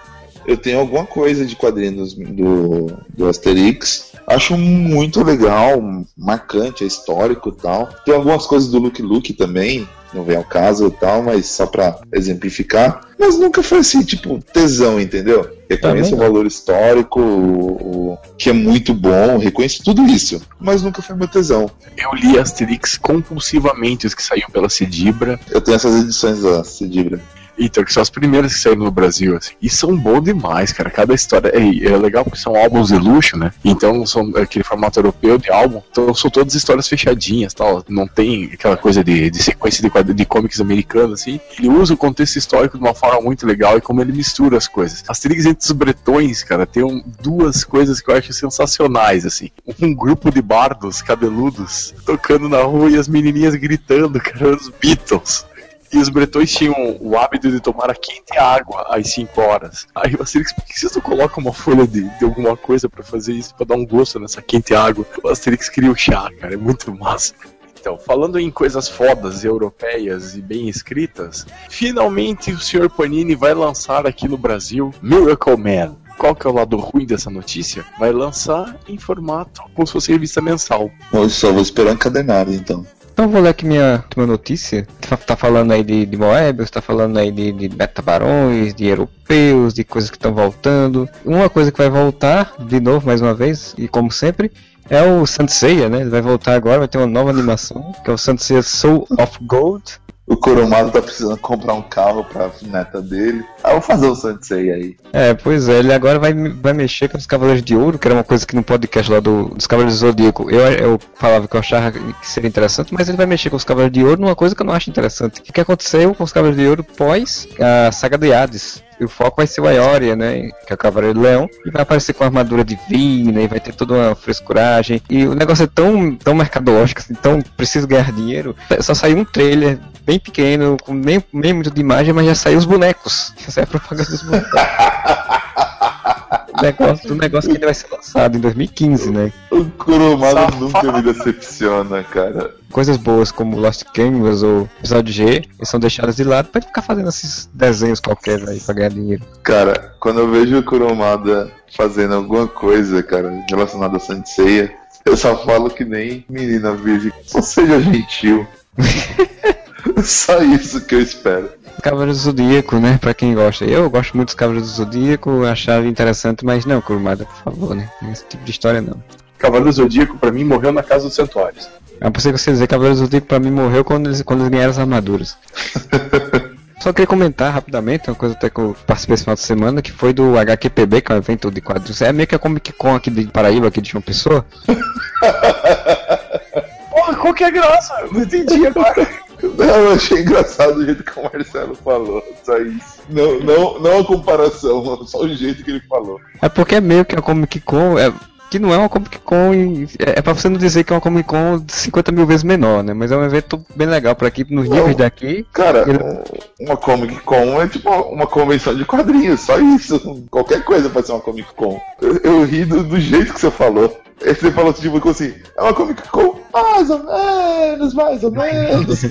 Eu tenho alguma coisa de quadrinhos do, do Asterix. Acho muito legal, marcante, é histórico e tal. Tem algumas coisas do Luke Luke também, não vem ao caso e tal, mas só pra exemplificar. Mas nunca foi assim, tipo, tesão, entendeu? Reconheço o valor histórico, o, o- que é muito bom, reconheço tudo isso. Mas nunca foi meu tesão. Eu li Asterix compulsivamente, os que saíram pela Cedibra, Eu tenho essas edições da Cedibra. Então, que são as primeiras que saíram no Brasil, assim. E são bons demais, cara. Cada história é, é legal porque são álbuns de luxo, né? Então são aquele formato europeu de álbum. Então são todas histórias fechadinhas tal. Não tem aquela coisa de, de sequência de, de comics americanos, assim. Ele usa o contexto histórico de uma forma muito legal e como ele mistura as coisas. Asterix entre os bretões, cara, tem um- duas coisas que eu acho sensacionais, assim. Um grupo de bardos cabeludos tocando na rua e as menininhas gritando, cara, os Beatles. E os bretões tinham o hábito de tomar a quente água às 5 horas. Aí o Asterix, por que vocês não colocam uma folha de, de alguma coisa pra fazer isso, pra dar um gosto nessa quente água? O Asterix cria o chá, cara, é muito massa. Então, falando em coisas fodas, europeias e bem escritas, finalmente o Sr. Panini vai lançar aqui no Brasil Miracle Man. Qual que é o lado ruim dessa notícia? Vai lançar em formato como se fosse revista mensal. Eu só vou esperar encadernado, então. Então vou ler aqui minha última notícia. Tá, tá falando aí de, de Moebius, tá falando aí de, de metabarões, de europeus, de coisas que estão voltando. Uma coisa que vai voltar, de novo, mais uma vez, e como sempre, é o Saint Seiya, né? Vai voltar agora, vai ter uma nova animação, que é o Saint Seiya Soul of Gold. O Kurumada tá precisando comprar um carro pra neta dele. Ah, vou fazer o Sansei aí. É, pois é, ele agora vai, vai mexer com os Cavaleiros de Ouro, que era uma coisa que no podcast lá do, dos Cavaleiros do Zodíaco eu, eu falava que eu achava que seria interessante, mas ele vai mexer com os Cavaleiros de Ouro numa coisa que eu não acho interessante. O que aconteceu com os Cavaleiros de Ouro pós a saga de Hades? O foco vai ser o Aioria, né? Que é o Cavaleiro do Leão. E vai aparecer com armadura divina, e vai ter toda uma frescuragem. E o negócio é tão, tão mercadológico, assim, tão preciso ganhar dinheiro. Só saiu um trailer bem pequeno, com nem, nem muito de imagem, mas já saiu os bonecos. Já saiu a propaganda dos bonecos. negócio, do negócio que ele vai ser lançado em 2015, né? O Kurumada Safado. nunca me decepciona, cara. Coisas boas como Lost Canvas ou episódio G, eles são deixadas de lado pra ele ficar fazendo esses desenhos qualquer aí pra ganhar dinheiro. Cara, quando eu vejo o Kurumada fazendo alguma coisa, cara, relacionada a Senseiya, eu só falo que nem menina virgem. Só seja gentil. Só isso que eu espero. Cavaleiros do Zodíaco, né? Pra quem gosta. Eu gosto muito dos Cavaleiros do Zodíaco, achava interessante, mas não, Kurumada, por favor, né? Esse tipo de história não. Cavaleiro Zodíaco, pra mim, morreu na Casa dos Santuários. É possível você dizer que Cavaleiros do Zodíaco pra mim morreu quando eles, quando eles ganharam as armaduras. Só queria comentar rapidamente uma coisa até que eu participei esse final de semana, que foi do HQPB, que é um evento de quadrinhos. É meio que a Comic Con aqui de Paraíba, aqui de João Pessoa. Porra, qual que é a graça? Eu Não entendi agora. Não, eu achei engraçado o jeito que o Marcelo falou. Só isso. Não, não, não a comparação, só o jeito que ele falou. É porque é meio que a Comic Con, é, que não é uma Comic Con, é, é pra você não dizer que é uma Comic Con de 50 mil vezes menor, né? Mas é um evento bem legal pra aqui, nos Não. níveis daqui. Cara, Ele- um- uma Comic Con é tipo uma convenção de quadrinhos, só isso. Qualquer coisa pode ser uma Comic Con. Eu, eu ri do, do jeito que você falou. Aí você falou tipo assim, é uma Comic Con? Mais ou menos, mais ou menos.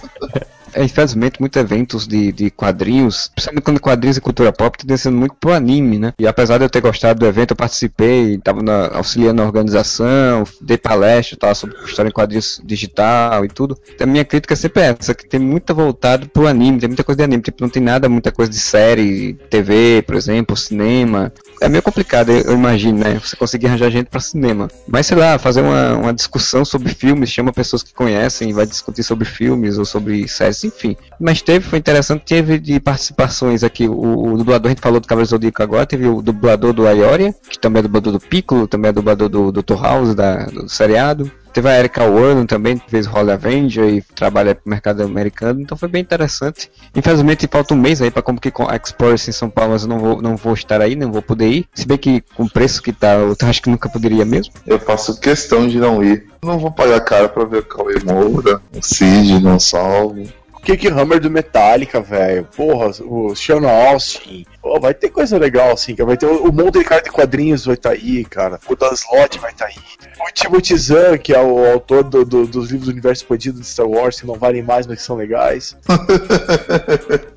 É, infelizmente, muitos eventos de, de quadrinhos, principalmente quando quadrinhos e cultura pop, tem sendo muito pro anime, né? E apesar de eu ter gostado do evento, eu participei, tava na- auxiliando na organização, dei palestra, tal, sobre história em quadrinhos digital e tudo. A minha crítica sempre é essa, que tem muita voltado pro anime, tem muita coisa de anime, tipo, não tem nada, muita coisa de série, TV, por exemplo, cinema. É meio complicado, eu, imagino, né? Você conseguir arranjar gente pra cinema. Mas sei lá, fazer uma, uma discussão sobre filmes, chama pessoas que conhecem, vai discutir sobre filmes ou sobre séries, enfim. Mas teve, foi interessante, teve de participações aqui. O, o dublador, a gente falou do Cavaleiro Zodíaco agora, teve o dublador do Aioria, que também é dublador do Piccolo, também é dublador do Dr. House, da, do seriado. Teve a Erika Warren também, que fez Holy Avenger e trabalha pro mercado americano, então foi bem interessante. Infelizmente falta um mês aí pra como que com a Explorers em São Paulo, mas eu não vou, não vou estar aí, não vou poder ir. Se bem que com o preço que tá, eu acho que nunca poderia mesmo. Eu faço questão de não ir. Não vou pagar caro pra ver o Cauê Moura, o Cid, não salvo. O Kick Hammer do Metallica, velho. Porra, o Sean Austin. Pô, vai ter coisa legal, assim, cara. Vai ter o, o monte de cara de quadrinhos vai estar aí, cara. O Dan Slott vai estar aí. O Timothy Zahn, que é o autor do- do- dos livros do universo expandido de Star Wars, que não valem mais, mas que são legais.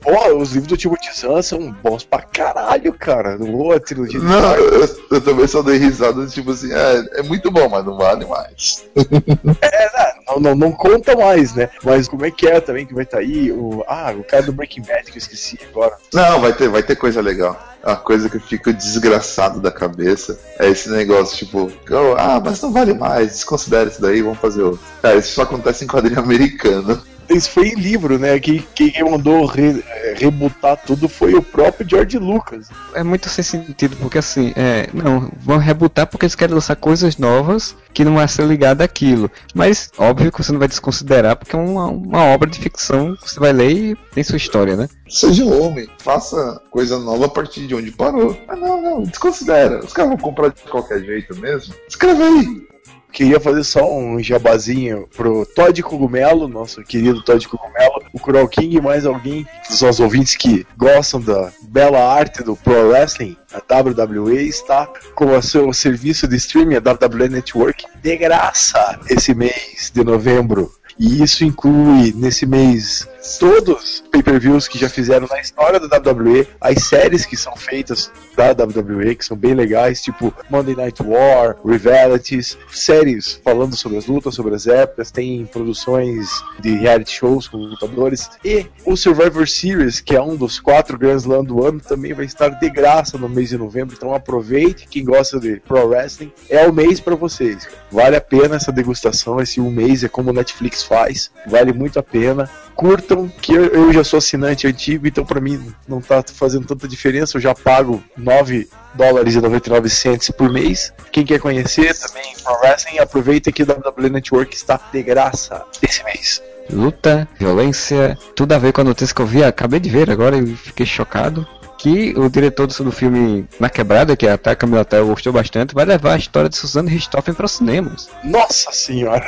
Os livros do Timothy Zahn são bons pra caralho, cara. Não, a trilogia Não, eu, eu também só dei risada, tipo assim, é, é muito bom, mas não vale mais. Não, não, não conta mais, né? Mas como é que é também que vai estar aí? O, ah, o cara do Breaking Bad, que eu esqueci agora. Não, vai ter, vai ter coisa legal. A coisa que eu fico desgraçado da cabeça é esse negócio, tipo, oh, ah, mas não vale mais, desconsidera isso daí, vamos fazer outro. Cara, isso só acontece em quadrinho americano. Isso foi em livro, né? Quem, quem mandou re, rebutar tudo foi o próprio George Lucas. É muito sem sentido, porque assim, é, não, vão rebutar porque eles querem lançar coisas novas que não vai ser ligada àquilo. Mas, óbvio que você não vai desconsiderar, porque é uma, uma obra de ficção que você vai ler e tem sua história, né? Seja homem, faça coisa nova a partir de onde parou. Ah, não, não, desconsidera. Os caras vão comprar de qualquer jeito mesmo. Escreve aí. Queria fazer só um jabazinho pro Todd Cogumelo, nosso querido Todd Cogumelo, o Cruel King e mais alguém dos nossos ouvintes que gostam da bela arte do Pro Wrestling, a WWE está com o seu serviço de streaming, a WWE Network, de graça esse mês de novembro. E isso inclui, nesse mês, todos os pay-per-views que já fizeram na história da WWE, as séries que são feitas da WWE, que são bem legais, tipo Monday Night War, Rivalities, séries falando sobre as lutas, sobre as épocas, tem produções de reality shows com lutadores, e o Survivor Series, que é um dos quatro Grand Slam do ano, também vai estar de graça no mês de novembro, então aproveite, quem gosta de Pro Wrestling, é o mês para vocês. Vale a pena essa degustação, esse um mês é como o Netflix faz, vale muito a pena. Curtam, que eu, eu já sou assinante antigo, então pra mim não tá fazendo tanta diferença, eu já pago 9 dólares e 99 cents por mês. Quem quer conhecer também Pro Wrestling, aproveita que o WWE Network está de graça esse mês. Luta, violência, tudo a ver com a notícia que eu vi, acabei de ver agora e fiquei chocado. Que o diretor do, filme Na Quebrada, que até a Camila Tell gostou bastante, vai levar a história de Suzanne Richthofen para os cinemas. Nossa senhora!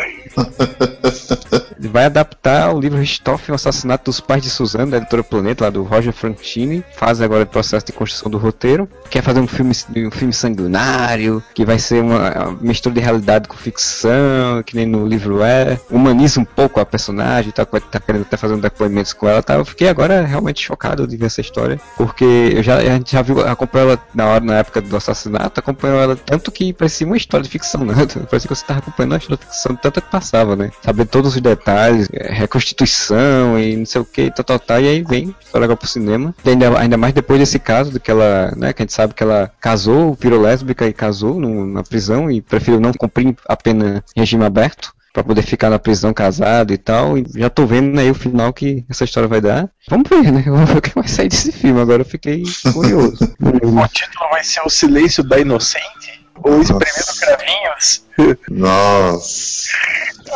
vai adaptar o livro Richthofen, o assassinato dos pais de Suzanne, da editora Planeta, lá do Roger Francini. Faz agora o processo de construção do roteiro. Quer fazer um filme, um filme sanguinário, que vai ser uma mistura de realidade com ficção, que nem no livro é. Humaniza um pouco a personagem, tá, tá querendo até fazer um depoimentos com ela. Tá? Eu fiquei agora realmente chocado de ver essa história, porque eu já, a gente já viu, acompanhou ela na hora, na época do assassinato, acompanhou ela tanto que parecia uma história de ficção, né? Parecia que você tava acompanhando uma história de ficção, tanto que passava, né? Saber todos os detalhes, é, reconstituição e não sei o que, tal, tal, tal, e aí vem história agora pro cinema. Ainda, ainda mais depois desse caso, do que ela, né, que a gente sabe que ela casou, virou lésbica e casou no, na prisão e preferiu não cumprir a pena em regime aberto pra poder ficar na prisão casado e tal. E já tô vendo aí o final que essa história vai dar. Vamos ver, né? Vamos ver o que vai sair desse filme. Agora eu fiquei curioso. O título vai ser O Silêncio da Inocente? Ou Espremendo Cravinhos? Nossa.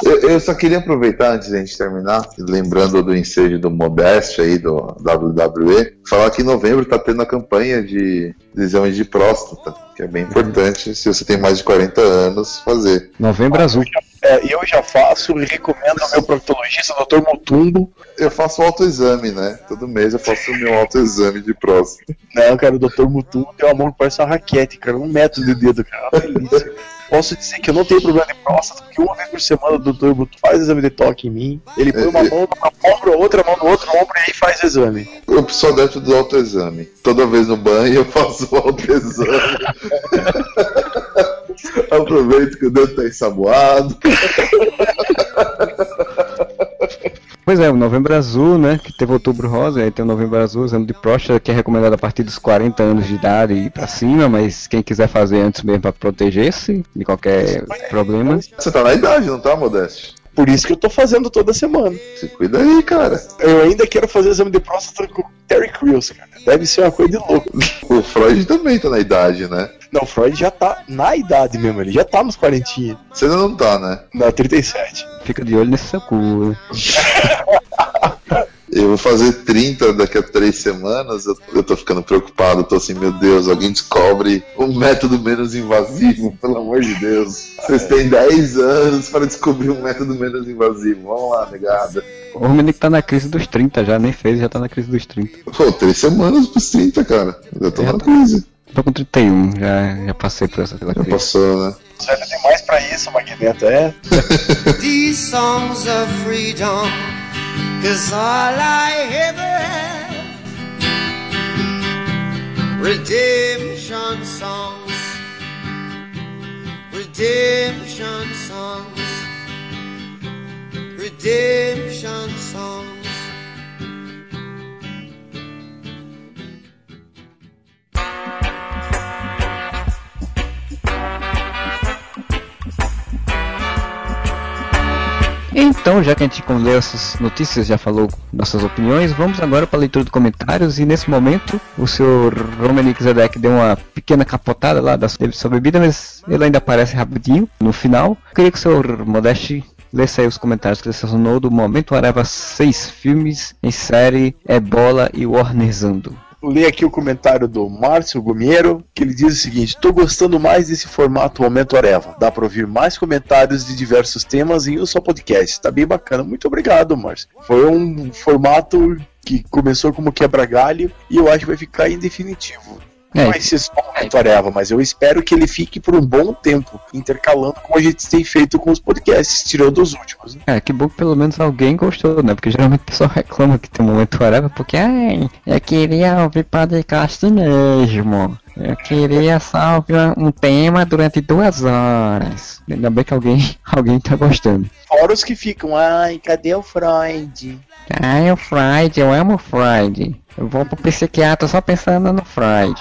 Eu, eu só queria aproveitar antes da gente terminar, lembrando do ensejo do Modeste aí do WWE, falar que em novembro tá tendo a campanha de, de exame de próstata, que é bem importante se você tem mais de 40 anos fazer. Novembro Azul. É, eu já faço e recomendo ao meu proctologista, Dr. Motumbo. Eu faço autoexame, né? Todo mês eu faço o meu autoexame de próstata. Não, cara, o Dr. Mutumbo tem uma mão que parece uma raquete, cara, um metro de dedo, cara, uma delícia. Posso dizer que eu não tenho problema de próstata, porque uma vez por semana o. Mutumbo faz exame de toque em mim, ele põe uma mão no ombro, outra mão no outro ombro e aí faz o exame. Eu sou adepto do autoexame. Toda vez no banho eu faço o autoexame. Aproveito que o dedo tá ensaboado. Pois é, o Novembro Azul, né? Que teve Outubro Rosa, aí tem o Novembro Azul, exame de próstata, que é recomendado a partir dos 40 anos de idade e pra cima, mas quem quiser fazer antes mesmo pra proteger-se de qualquer problema. Você tá na idade, não tá, Modeste? Por isso que eu tô fazendo toda semana. Se cuida aí, cara. Eu ainda quero fazer exame de próstata com o Terry Crews, cara. Deve ser uma coisa de louco. O Freud também tá na idade, né? Não, o Freud já tá na idade mesmo, ele já tá nos 40, Você ainda não tá, né? na 37. Fica de olho nesse seu cu. Eu vou fazer 30 daqui a três semanas, eu, eu tô ficando preocupado, tô assim, meu Deus, alguém descobre um método menos invasivo, pelo amor de Deus. Vocês têm 10 anos para descobrir um método menos invasivo. Vamos lá, negada. O Romanic tá na crise dos 30 já, nem fez, já tá na crise dos 30. Pô, três semanas pros 30, cara. Eu tô Já na tá. crise. Tô com 31, já, já passei por essa pela Já crise. passou, né? Velho demais pra isso, Magneto, é. These songs of freedom is all I ever had. Redemption songs, redemption songs, redemption songs. Então, já que a gente leu essas notícias, já falou nossas opiniões, vamos agora para a leitura de comentários. E nesse momento, o senhor Romanic Zedek deu uma pequena capotada lá da sua bebida, mas ele ainda aparece rapidinho no final. Queria que o senhor Modeste lesse aí os comentários que ele selecionou do Momento Areva 6 filmes em série Ebola e Warnerzando. Ler aqui o comentário do Márcio Gumiero, que ele diz o seguinte: Tô gostando mais desse formato Momento Areva. Dá pra ouvir mais comentários de diversos temas em um só podcast. Tá bem bacana. Muito obrigado, Márcio. Foi um formato que começou como quebra-galho e eu acho que vai ficar em definitivo. É. Vai ser só um mas eu espero que ele fique por um bom tempo, intercalando como a gente tem feito com os podcasts, tirando os últimos. né? É, que bom que pelo menos alguém gostou, né? Porque geralmente o pessoal reclama que tem um momento porque ai, eu queria ouvir podcast mesmo. Eu queria só ouvir um tema durante duas horas. Ainda bem que alguém, alguém tá gostando. Fora os que ficam, ai, cadê o Freud? Ai, o Freud, eu amo o Freud. Eu vou pro psiquiatra só pensando no Freud.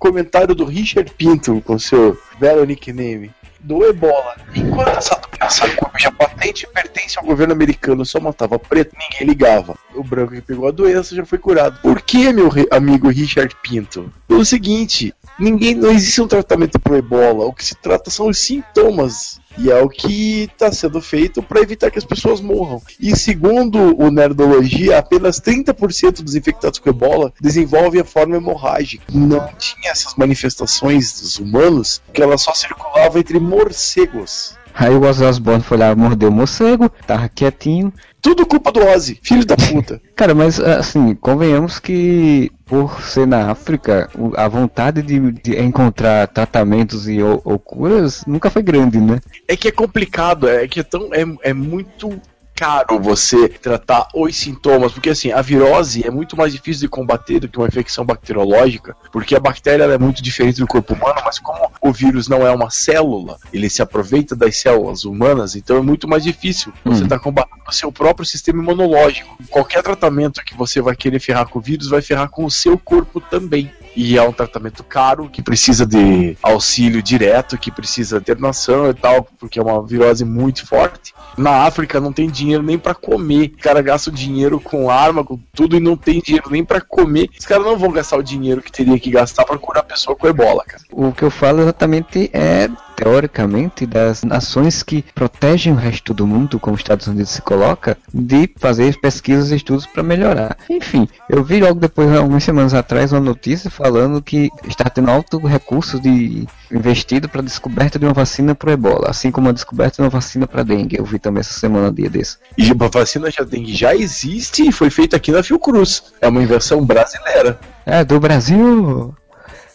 Comentário do Richard Pinto com seu belo nickname do Ebola. Enquanto essa doença cuja patente pertence ao governo americano só matava preto, ninguém ligava. O branco que pegou a doença já foi curado. Por que, meu amigo Richard Pinto? Pelo seguinte, ninguém não existe um tratamento para Ebola. O que se trata são os sintomas. E é o que está sendo feito para evitar que as pessoas morram. E segundo o Nerdologia, apenas 30% dos infectados com ebola desenvolvem a forma hemorrágica. Não tinha essas manifestações dos humanos, que ela só circulava entre morcegos. Aí o Ozzy Osbourne foi lá, mordeu o morcego, tava quietinho. Tudo culpa do Ozzy, filho da puta. Cara, mas assim, convenhamos que por ser na África, a vontade de, de encontrar tratamentos e ou, ou curas nunca foi grande, né? É que é complicado, é que é tão. É, é muito caro você tratar os sintomas, porque assim, a virose é muito mais difícil de combater do que uma infecção bacteriológica, porque a bactéria é muito diferente do corpo humano, mas como o vírus não é uma célula, ele se aproveita das células humanas, então é muito mais difícil. Você Hum. está combatendo o seu próprio sistema imunológico. Qualquer tratamento que você vai querer ferrar com o vírus vai ferrar com o seu corpo também. E é um tratamento caro, que precisa de auxílio direto, que precisa de internação e tal, porque é uma virose muito forte. Na África não tem dinheiro nem pra comer. Os caras gastam dinheiro com arma, com tudo, e não tem dinheiro nem pra comer. Os caras não vão gastar o dinheiro que teria que gastar pra curar a pessoa com ebola, cara. O que eu falo exatamente é, teoricamente, das nações que protegem o resto do mundo, como os Estados Unidos se coloca, de fazer pesquisas e estudos para melhorar. Enfim, eu vi logo depois, algumas semanas atrás, uma notícia falando que está tendo alto recurso de investido para a descoberta de uma vacina para ebola, assim como a descoberta de uma vacina para dengue. Eu vi também essa semana dia desse. E a vacina já dengue já existe e foi feita aqui na Fiocruz. É uma invenção brasileira. É, do Brasil!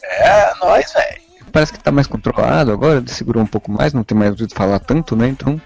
É, nós, velho. Parece que está mais controlado agora, segurou um pouco mais, não tem mais ouvido falar tanto, né? Então,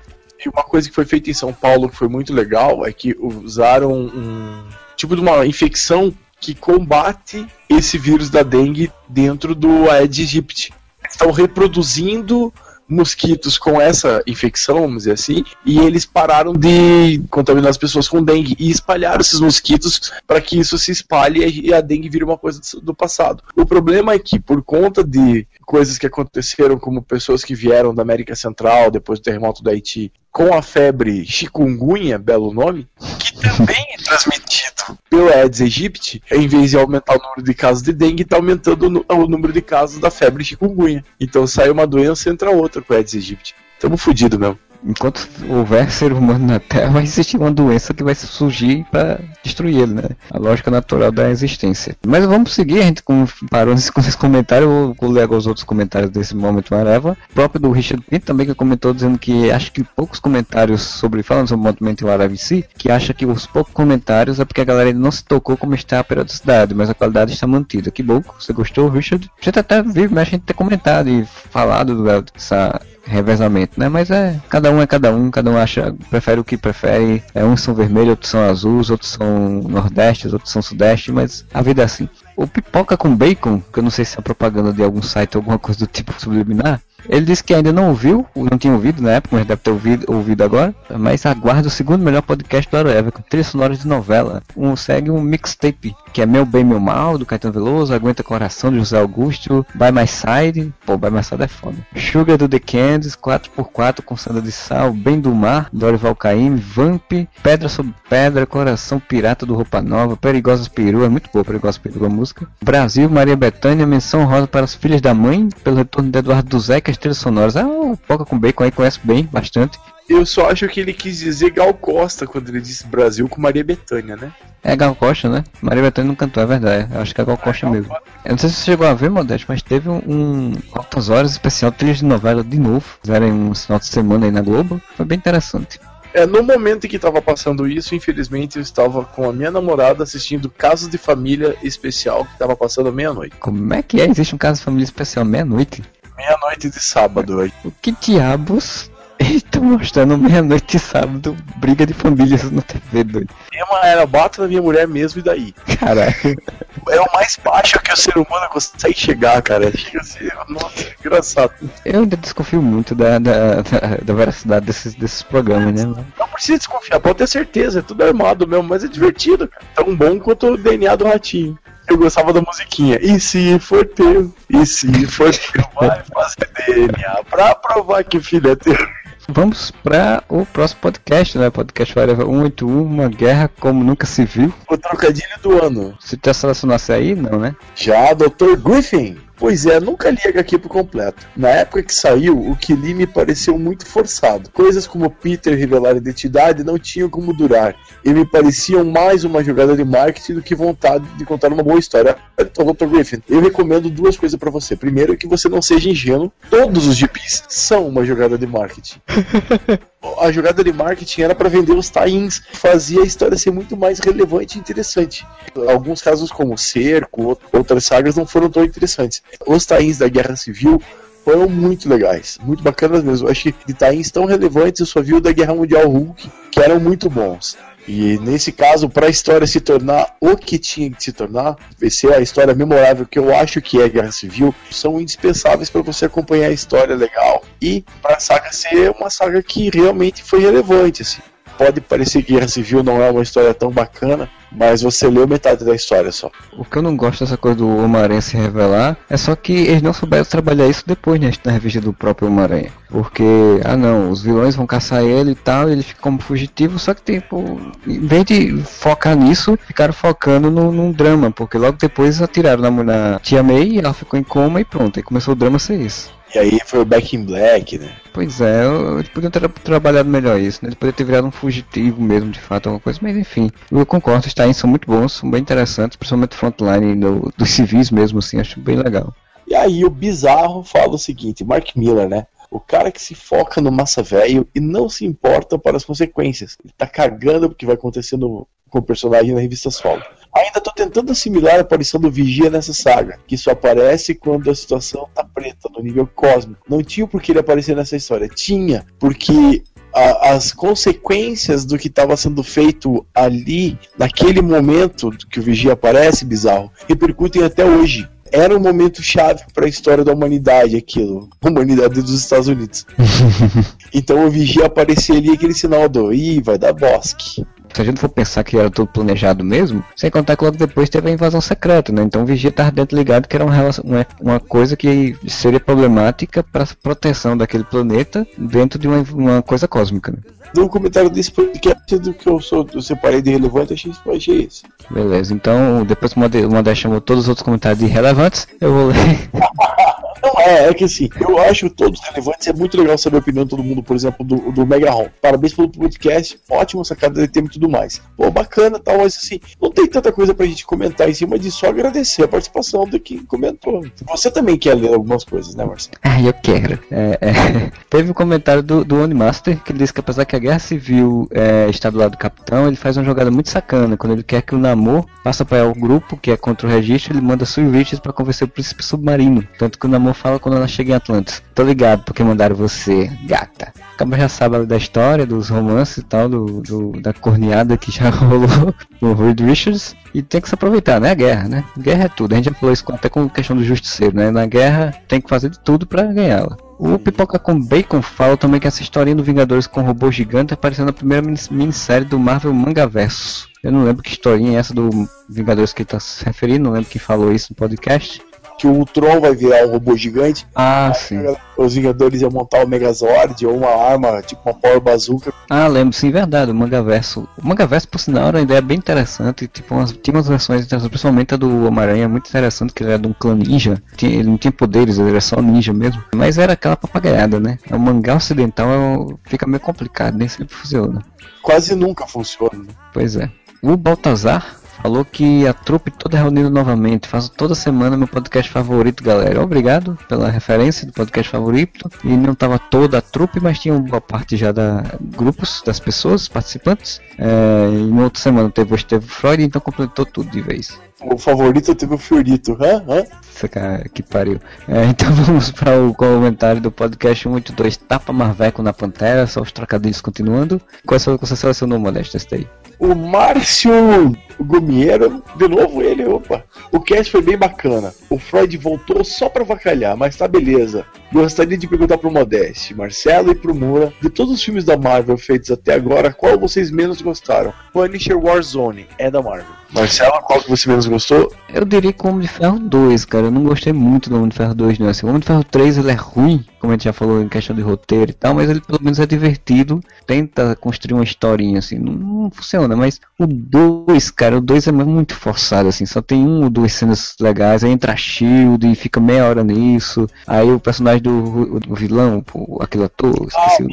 E uma coisa que foi feita em São Paulo que foi muito legal é que usaram um tipo de uma infecção que combate esse vírus da dengue dentro do Aedes aegypti. Estão reproduzindo mosquitos com essa infecção, vamos dizer assim, e eles pararam de contaminar as pessoas com dengue e espalharam esses mosquitos para que isso se espalhe e a dengue vire uma coisa do passado. O problema é que por conta de coisas que aconteceram como pessoas que vieram da América Central depois do terremoto do Haiti com a febre chikungunya, belo nome, que também é transmitido pelo Aedes aegypti, em vez de aumentar o número de casos de dengue, está aumentando o número de casos da febre chikungunya. Então sai uma doença entra outra com o Aedes aegypti. Tamo fudido mesmo. Enquanto houver ser humano na Terra, vai existir uma doença que vai surgir para destruir ele, né? A lógica natural da existência. Mas vamos seguir, a gente parou nesse, esse comentário, vou, ler os outros comentários desse momento Areva. Próprio do Richard Pinto também que comentou dizendo que acho que poucos comentários sobre, falando sobre o movimento Areva em si, que acha que os poucos comentários é porque a galera não se tocou como está a periodicidade, mas a qualidade está mantida. Que bom, você gostou, Richard? Gente até viu, mas a gente ter comentado e falado dessa revezamento, né? Mas é, cada um é cada um, cada um acha, prefere o que prefere. É, uns são vermelhos, outros são azuis, outros são nordestes, outros são sudeste, mas a vida é assim. O pipoca com bacon, que eu não sei se é propaganda de algum site ou alguma coisa do tipo subliminar, ele disse que ainda não ouviu, não tinha ouvido na época, mas deve ter ouvido, ouvido agora. Mas aguarda o segundo melhor podcast do Aroeva, com trilha sonora de novela. Um, segue um mixtape, que é Meu Bem Meu Mal, do Caetano Veloso, Aguenta Coração, do José Augusto, By My Side, pô, By My Side é foda. Sugar do The Candies, 4x4 com Sandra de Sal, Bem do Mar, Dorival Caymmi, Vamp, Pedra sobre Pedra, Coração Pirata do Roupa Nova, Perigosas Peru, é muito boa Perigosas Peru música. Brasil, Maria Bethânia, Menção Rosa para as Filhas da Mãe, pelo retorno de Eduardo Duzek, as trilhas sonoras. Ah, o Poca com Bacon aí conhece bem, bastante. Eu só acho que ele quis dizer Gal Costa quando ele disse Brasil com Maria Bethânia, né? É Gal Costa, né? Maria Bethânia não cantou, é verdade. Eu acho que é Gal Costa mesmo. Eu não sei se você chegou a ver, Modeste, mas teve um, um Altas Horas especial, trilhas de novela de novo. Fizeram um final de semana aí na Globo. Foi bem interessante. É, no momento em que tava passando isso, infelizmente eu estava com a minha namorada assistindo Casos de Família Especial, que tava passando meia-noite. Como é que é? Existe um caso de família especial meia-noite? Meia-noite de sábado aí. O que diabos estão mostrando meia-noite de sábado? Briga de famílias na TV, doido. O tema era bato na minha mulher mesmo e daí. Caraca. É o mais baixo que o ser humano consegue chegar, cara. Chega a ser, nossa, engraçado. Eu ainda desconfio muito da, da, da, da veracidade desses, desses programas, né? Não precisa desconfiar, pode ter certeza, é tudo armado mesmo, mas é divertido, cara. Tão bom quanto o DNA do ratinho. Eu gostava da musiquinha. E se for teu? E se for teu? Vai fazer DNA pra provar que filho é teu. Vamos para o próximo podcast, né? Podcast Forever 181, uma guerra como nunca se viu. O trocadilho do ano. Se tu selecionasse aí, não, né? Já Dr. Griffin. Pois é, nunca li HQ por completo. Na época que saiu, o que li me pareceu muito forçado. Coisas como Peter revelar identidade não tinham como durar, e me pareciam mais uma jogada de marketing do que vontade de contar uma boa história. Então, Dr. Griffin, eu recomendo duas coisas pra você. Primeiro, que você não seja ingênuo. Todos os GPs são uma jogada de marketing. a jogada de marketing era para vender os tie-ins, fazia a história ser muito mais relevante e interessante. Alguns casos, como Cerco, ou- outras sagas, não foram tão interessantes. Os tie-ins da Guerra Civil foram muito legais, muito bacanas mesmo. Eu achei que tie-ins tão relevantes eu só vi o da Guerra Mundial Hulk, que eram muito bons. E nesse caso, para a história se tornar o que tinha que se tornar, ser a história memorável que eu acho que é Guerra Civil, são indispensáveis para você acompanhar a história legal e para a saga ser uma saga que realmente foi relevante. Assim. Pode parecer que Guerra Civil não é uma história tão bacana, mas você leu metade da história só. O que eu não gosto dessa coisa do Homem-Aranha se revelar é só que eles não souberam trabalhar isso depois né, na revista do próprio Homem-Aranha. Porque, ah não, os vilões vão caçar ele e tal, e ele fica como fugitivo, só que tipo, em vez de focar nisso, ficaram focando no, num drama, porque logo depois atiraram na, na Tia May, ela ficou em coma e pronto, aí começou o drama a ser isso. E aí foi o Back in Black, né? Pois é, eu- eles podiam ter trabalhado melhor isso, né? Eles poderiam ter virado um fugitivo mesmo, de fato, alguma coisa, mas enfim. Eu concordo, os times são muito bons, são bem interessantes, principalmente o frontline do- dos civis mesmo, assim, acho bem legal. E aí o bizarro fala o seguinte, Mark Miller, né? O cara que se foca no massa velho e não se importa para as consequências. Ele tá cagando porque vai acontecer no, com o personagem na revista solo. Ainda tô tentando assimilar a aparição do Vigia nessa saga, que só aparece quando a situação tá preta, no nível cósmico. Não tinha por que ele aparecer nessa história. Tinha, porque a- as consequências do que estava sendo feito ali, naquele momento que o Vigia aparece, bizarro, repercutem até hoje. Era um momento chave para a história da humanidade, aquilo. Humanidade dos Estados Unidos. então o Vigia aparecia ali aquele sinal do Ih, vai dar bosque. Se a gente for pensar que era tudo planejado mesmo, sem contar que logo depois teve a invasão secreta, né? Então o Vigia estava dentro ligado que era uma, relação- uma, uma coisa que seria problemática para a proteção daquele planeta dentro de uma, uma coisa cósmica, né? Um comentário desse podcast do que eu, sou, eu separei de relevante, achei, achei isso. Beleza, então depois que o Modé chamou todos os outros comentários de irrelevantes, eu vou ler. Não, é, é que assim, eu acho todos relevantes, é muito legal saber a opinião de todo mundo, por exemplo, do, do Mega Ron. Parabéns pelo podcast, ótimo sacada de tema e tudo mais. Pô, bacana tal, mas assim, não tem tanta coisa pra gente comentar em cima de só agradecer a participação do que comentou. Você também quer ler algumas coisas, né, Marcelo? Ah, eu quero. É, é. Teve um comentário do, do Onimaster que ele disse que apesar que a Guerra Civil é, está do lado do Capitão, ele faz uma jogada muito sacana. Quando ele quer que o Namor passe a apoiar o grupo, que é contra o registro, ele manda Richards pra convencer o príncipe submarino. Tanto que o Namor fala quando ela chega em Atlantis. Tô ligado porque mandaram você, gata. Acaba já sabe da história, dos romances e tal, do, do- da corneada que já rolou no Reed Richards. E tem que se aproveitar, né? A guerra, né? Guerra é tudo. A gente já falou isso até com questão do justiceiro, né? Na guerra tem que fazer de tudo pra ganhá-la. O Pipoca com Bacon fala também que essa historinha do Vingadores com robô gigante apareceu na primeira minis- minissérie do Marvel Mangaverso. Eu não lembro que historinha é essa do Vingadores que ele tá se referindo, não lembro quem falou isso no podcast. Que o Ultron vai virar um robô gigante, Ah, sim. os Vingadores iam montar o Megazord ou uma arma, tipo uma Power Bazooka. Ah, lembro, sim, verdade, o Mangaverso. O Mangaverso, por sinal, era uma ideia bem interessante. Tipo, umas, tinha umas versões interessantes, principalmente a do Homem-Aranha, muito interessante, que ele era de um clã ninja. Ele não tinha poderes, ele era só ninja mesmo. Mas era aquela papagaiada, né? O mangá ocidental é fica meio complicado, nem sempre funciona. Quase nunca funciona. né? Pois é. O Baltazar falou que a trupe toda é reunida novamente. Faço toda semana meu podcast favorito, galera. Obrigado pela referência do podcast favorito. E não tava toda a trupe, mas tinha uma boa parte já da grupos das pessoas participantes. É, e na outra semana teve, o Freud, então completou tudo de vez. O favorito teve o Fiorito, hã? hã? Cara que pariu. É, então vamos para o comentário do podcast 182 Tapa Marveco na Pantera, só os trocadilhos continuando. Qual foi que você selecionou, Modesto, esse daí? O Márcio Gumiero, de novo ele, opa. O cast foi bem bacana. O Freud voltou só pra vacalhar, mas tá beleza. Gostaria de perguntar pro Modeste, Marcelo e pro Mura, de todos os filmes da Marvel feitos até agora, qual vocês menos gostaram? Punisher Warzone, é da Marvel. Marcela, qual que você menos gostou? Eu diria que o Homem de Ferro 2, cara. Eu não gostei muito do Homem de Ferro 2, não. Assim, o Homem de Ferro 3 ele é ruim, como a gente já falou em questão de roteiro e tal, mas ele pelo menos é divertido. Tenta construir uma historinha, assim. Não, não funciona, mas o 2, cara, o 2 é muito forçado, assim. Só tem um ou duas cenas legais. Aí entra a Shield e fica meia hora nisso. Aí o personagem do, vilão, pô, aquele ator, esqueci o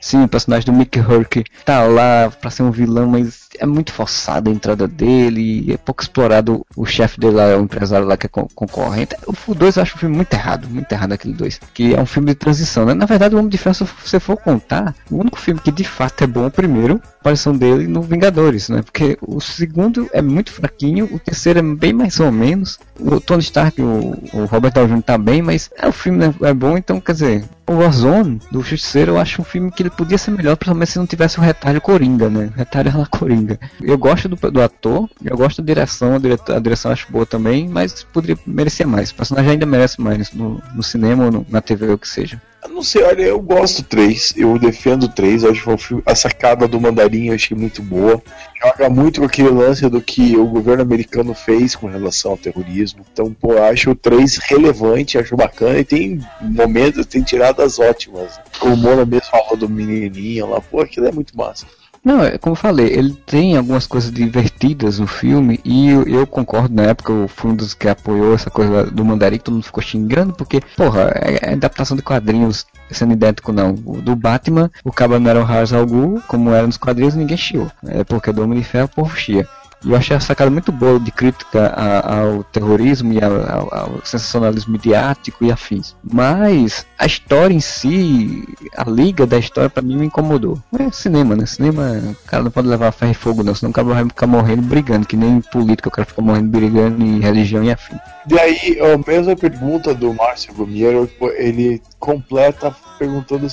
Sim, o personagem do Mickey Herc tá lá pra ser um vilão, mas é muito forçada a entrada dele, é pouco explorado o chefe dele lá, o empresário lá que é con- concorrente. O 2 eu acho um filme muito errado, muito errado aquele 2. Que é um filme de transição, né? Na verdade, o Homem de Ferro, se você for contar, o único filme que de fato é bom é o primeiro, a aparição dele no Vingadores, né? Porque o segundo é muito fraquinho, o terceiro é bem mais ou menos. O Tony Stark, o, o Robert Downey Jr. tá bem, mas é, o filme né, é bom, então quer dizer, o Warzone do Justiceiro eu acho um filme que ele podia ser melhor, principalmente se não tivesse o retalho Coringa, né? Retalho lá Coringa. Eu gosto do, do ator, eu gosto da direção, a, direta- a direção acho boa também, mas poderia merecer mais. O personagem ainda merece mais no, no cinema ou no- na TV ou o que seja. Eu não sei, olha, eu gosto do 3, eu defendo o 3, eu acho que um filme- a sacada do Mandarim eu achei muito boa. Joga muito com aquele lance do que o governo americano fez com relação ao terrorismo. Então, pô, acho o 3 relevante, acho bacana e tem momentos, tem tiradas ótimas. O Mona mesmo falou do menininho lá, pô, aquilo é muito massa. Não, é como eu falei, ele tem algumas coisas divertidas no filme e eu, eu concordo na época, eu fui um dos que apoiou essa coisa do Mandarim, todo mundo ficou xingando, porque, porra, é, é adaptação de quadrinhos sendo idêntico não. O do Batman, o cabo não era o Ra's al como era nos quadrinhos, ninguém chiou. É porque do Homem de Ferro, o povo chia. Eu achei a sacada muito boa de crítica ao terrorismo e ao, ao- ao sensacionalismo midiático e afins. Mas a história em si, a liga da história pra mim me incomodou. É cinema, né? Cinema, o cara não pode levar ferro e fogo não, senão o cara vai ficar morrendo brigando, que nem político, o cara fica morrendo brigando em religião e afim. Daí, a mesma pergunta do Márcio Gumiero, ele completa perguntando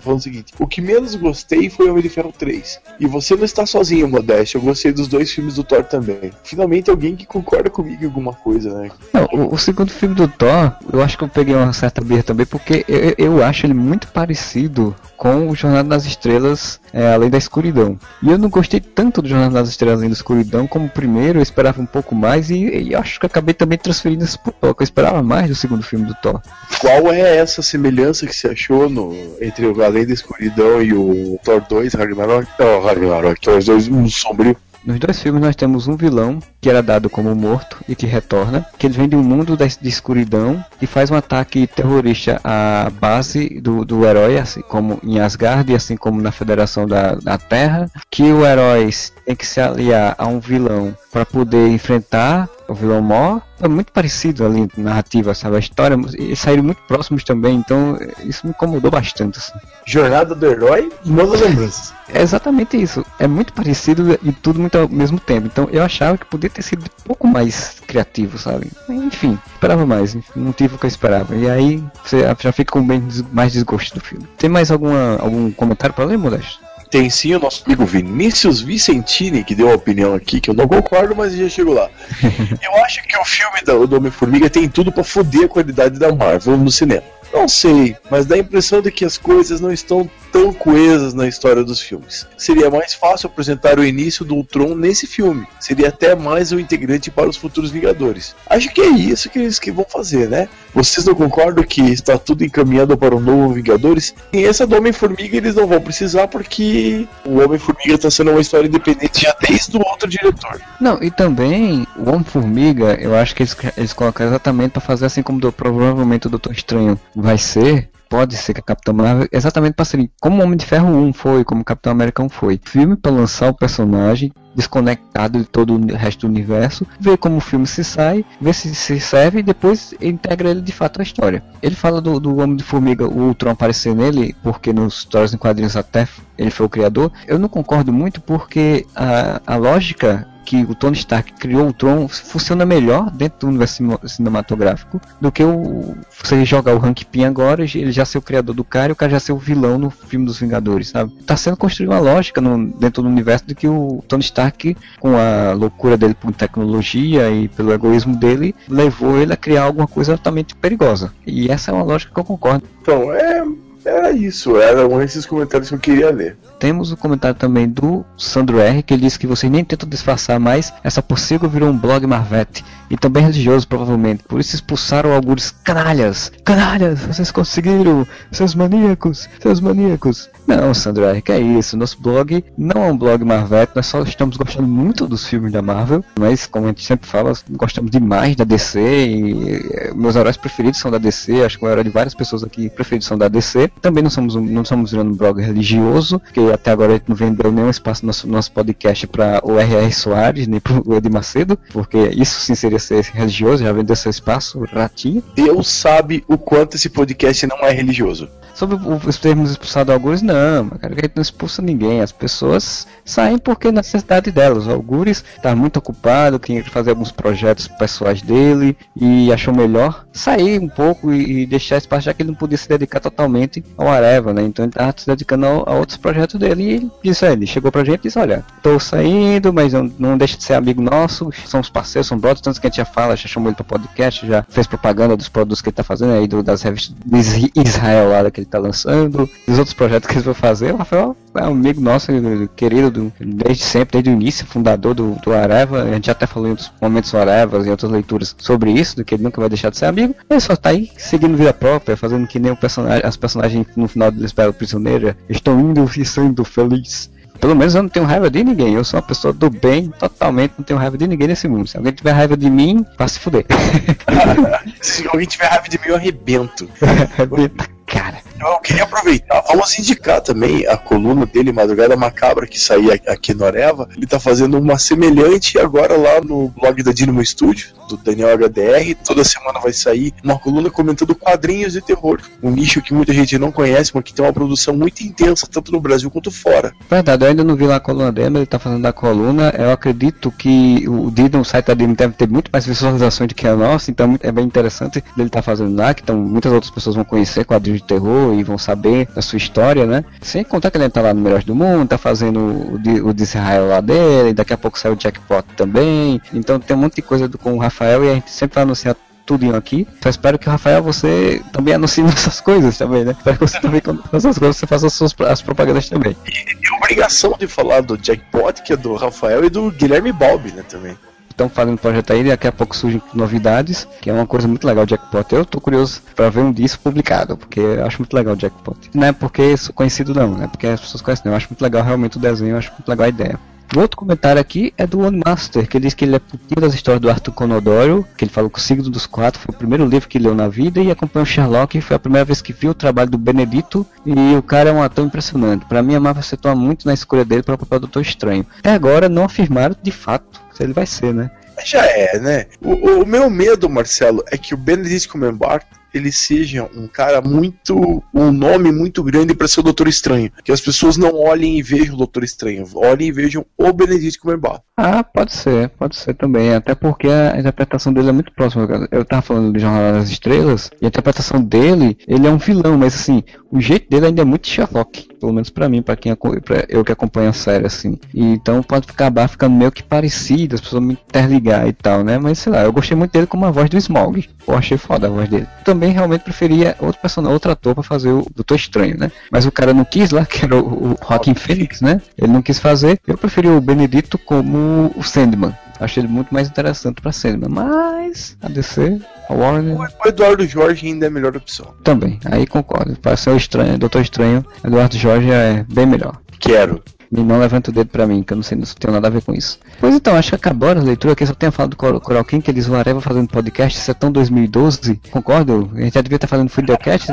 falando o seguinte: O que menos gostei foi o Homem de Ferro 3. E você não está sozinho, Modéstia. Eu gostei dos dois filmes do Thor também. Finalmente alguém que concorda comigo em alguma coisa, né? Não, o, o segundo filme do Thor, eu acho que eu peguei uma certa birra também, porque eu, eu acho ele muito parecido com o Jornada nas Estrelas é, Além da Escuridão. E eu não gostei tanto do Jornada nas Estrelas Além da Escuridão como o primeiro, eu esperava um pouco mais, e, e acho que acabei também transferindo isso pro Thor, que eu esperava mais do segundo filme do Thor. Qual é essa semelhança que você achou no, entre o Além da Escuridão e o Thor 2 Ragnarok? Não, Ragnarok, Thor 2 um sombrio. Nos dois filmes nós temos um vilão que era dado como morto e que retorna, que ele vem de um mundo de escuridão e faz um ataque terrorista à base do, do herói, assim como em Asgard e assim como na Federação da, da Terra, que o herói tem que se aliar a um vilão para poder enfrentar o vilão Mor. É muito parecido ali narrativa, sabe? A história, e saíram muito próximos também, então isso me incomodou bastante. Assim. Jornada do Herói, novas lembranças. É exatamente isso. É muito parecido e tudo muito ao mesmo tempo. Então eu achava que podia ter sido um pouco mais criativo, sabe? Enfim, esperava mais. Não tive o que eu esperava. E aí você já fica com bem mais desgosto do filme. Tem mais alguma, algum comentário para ler, Modesto? Tem sim o nosso amigo Vinícius Vicentini, que deu a opinião aqui, que eu não concordo, mas já chego lá. eu acho que o filme da- do Homem-Formiga tem tudo pra foder a qualidade da Marvel no cinema. Não sei, mas dá a impressão de que as coisas não estão tão coesas na história dos filmes. Seria mais fácil apresentar o início do Ultron nesse filme. Seria até mais um integrante para os futuros Vingadores. Acho que é isso que eles que vão fazer, né? Vocês não concordam que está tudo encaminhado para o novo Vingadores? E essa do Homem-Formiga eles não vão precisar porque o Homem-Formiga está sendo uma história independente já desde o outro diretor. Não, e também o Homem-Formiga, eu acho que eles, eles exatamente para fazer assim como do, provavelmente o Doutor Estranho vai ser. Pode ser que a Capitã Marvel, exatamente para ser como Homem de Ferro 1 foi, como Capitão América 1 foi. Filme para lançar o personagem desconectado de todo o resto do universo, ver como o filme se sai, ver se se serve e depois integra ele de fato à história. Ele fala do, do Homem de Formiga, o Ultron aparecer nele, porque nos histórias em quadrinhos até ele foi o criador. Eu não concordo muito porque a, a lógica que o Tony Stark criou o Tron funciona melhor dentro do universo cinematográfico do que o você jogar o Hank Pym agora, ele já ser o criador do cara e o cara já ser o vilão no filme dos Vingadores, sabe? Tá sendo construída uma lógica no- dentro do universo de que o Tony Stark, com a loucura dele por tecnologia e pelo egoísmo dele, levou ele a criar alguma coisa altamente perigosa. E essa é uma lógica que eu concordo. Então, é Era isso, eram esses comentários que eu queria ler. Temos o comentário também do Sandro R, que ele disse que vocês nem tentam disfarçar mais, essa possível virou um blog Marvete, e também religioso provavelmente, por isso expulsaram alguns canalhas, canalhas, vocês conseguiram, seus maníacos, seus maníacos. Não, Sandro R, que é isso, nosso blog não é um blog Marvete, nós só estamos gostando muito dos filmes da Marvel, mas como a gente sempre fala, gostamos demais da DC, e eh, meus heróis preferidos são da DC, acho que o herói de várias pessoas aqui preferidos são da DC, também não somos, um- não somos virando um blog religioso, porque até agora a gente não vendeu nenhum espaço no nosso, nosso podcast para o R.R. Soares, nem para o Edir Macedo, porque isso sim seria ser religioso, já vendeu seu espaço, ratinho. Deus sabe o quanto esse podcast não é religioso. Sobre os termos expulsado algures, não, cara, a gente não expulsa ninguém. As pessoas saem porque é necessidade delas. O Algures está muito ocupado, queria fazer alguns projetos pessoais dele e achou melhor sair um pouco e, e deixar espaço, já que ele não podia se dedicar totalmente ao Areva, né? Então ele estava se dedicando ao- a, outros projetos dele e ele disse ele, chegou pra gente e disse, olha, tô saindo, mas não, não deixa de ser amigo nosso, somos parceiros, somos brothers, tanto que a gente já fala, já chamou ele para podcast, já fez propaganda dos produtos que ele tá fazendo aí, do- das revistas de Is- Israel lá que ele tá lançando, dos outros projetos que ele vai fazer. O Rafael é um amigo nosso, querido, do- desde sempre, desde o início, fundador do, do Areva. A gente já até falou em outros momentos do Areva e outras leituras sobre isso, do que ele nunca vai deixar de ser amigo. Ele só tá aí seguindo vida própria, fazendo que nem o personagem, as personagens no final do Espera Prisioneira. Estou indo e sendo feliz. Pelo menos eu não tenho raiva de ninguém. Eu sou uma pessoa do bem, totalmente não tenho raiva de ninguém nesse mundo. Se alguém tiver raiva de mim, vá se fuder. Se alguém tiver raiva de mim, eu arrebento. Cara, Eu queria aproveitar, vamos indicar também a coluna dele, Madrugada Macabra, que saía aqui no Areva. Ele tá fazendo uma semelhante agora lá no blog da Dynamo Studio, do Daniel HDR. Toda semana vai sair uma coluna comentando quadrinhos de terror. Um nicho que muita gente não conhece, mas que tem uma produção muito intensa, tanto no Brasil quanto fora. verdade, eu ainda não vi lá a coluna dele, mas ele tá fazendo a coluna. Eu acredito que o Didon, o site da Didon deve ter muito mais visualizações do que a nossa, então é bem interessante ele tá fazendo lá, que então muitas outras pessoas vão conhecer quadrinhos de terror e vão saber da sua história, né? Sem contar que ele tá lá no Melhores do Mundo, tá fazendo o de, Israel lá dele, daqui a pouco sai o Jackpot também. Então tem um monte de coisa do, com o Rafael e a gente sempre vai anunciar tudinho aqui. Só espero que, Rafael, você também anuncie essas coisas também, né? Espero que você também, quando faça as coisas, você faça as, suas, as propagandas também. E a obrigação de falar do Jackpot, que é do Rafael, e do Guilherme Balbi, né, também. Estão fazendo projeto aí, daqui a pouco surgem novidades, que é uma coisa muito legal Jackpot. Eu tô curioso para ver um disso publicado, porque eu acho muito legal o Jackpot. Não é porque sou conhecido não, né? Porque as pessoas conhecem. Eu acho muito legal realmente o desenho, eu acho muito legal a ideia. O outro comentário aqui é do One Master, que diz que ele é putinho das histórias do Arthur Conan Doyle, que ele falou que o Signo dos Quatro foi o primeiro livro que leu na vida e acompanhou Sherlock, foi a primeira vez que viu o trabalho do Benedito e o cara é um ator impressionante. Para mim, a Marvel acertou muito na escolha dele para o papel do Doutor Estranho. Até agora não afirmaram de fato ele vai ser, né? Já é, né? O, o meu medo, Marcelo, é que o Benedict Cumberbatch ele seja um cara muito. um nome muito grande para ser o Doutor Estranho. Que as pessoas não olhem e vejam o Doutor Estranho, olhem e vejam o Benedict Cumberbatch. Ah, pode ser, pode ser também. Até porque a interpretação dele é muito próxima. Eu tava falando de Jornal das Estrelas, e a interpretação dele, ele é um vilão, mas assim, o jeito dele ainda é muito Sherlock. Pelo menos pra mim, pra quem pra eu que acompanho a série, assim. E, então pode acabar ficando meio que parecido, as pessoas me interligar e tal, né? Mas sei lá, eu gostei muito dele como a voz do Smaug. Eu achei foda a voz dele. Também realmente preferia outro personagem, outro ator pra fazer o Doutor Estranho, né? Mas o cara não quis lá, que era o, o Joaquin Phoenix, né? Ele não quis fazer. Eu preferi o Benedito como o Sandman. Achei ele muito mais interessante pra Sandman. Mas a DC, a Warner, O Eduardo Jorge ainda é a melhor opção. também. Aí concordo. Para ser o estranho, Doutor Estranho, Eduardo Jorge é bem melhor. Quero. E não levanta o dedo pra mim, que eu não sei se tem nada a ver com isso. Pois então, acho que acabou a leitura aqui. Só tenho falado do Cor- Coral King, que eles o Areva fazendo podcast, isso é tão 2012. Concordo? A gente já devia estar fazendo videocast,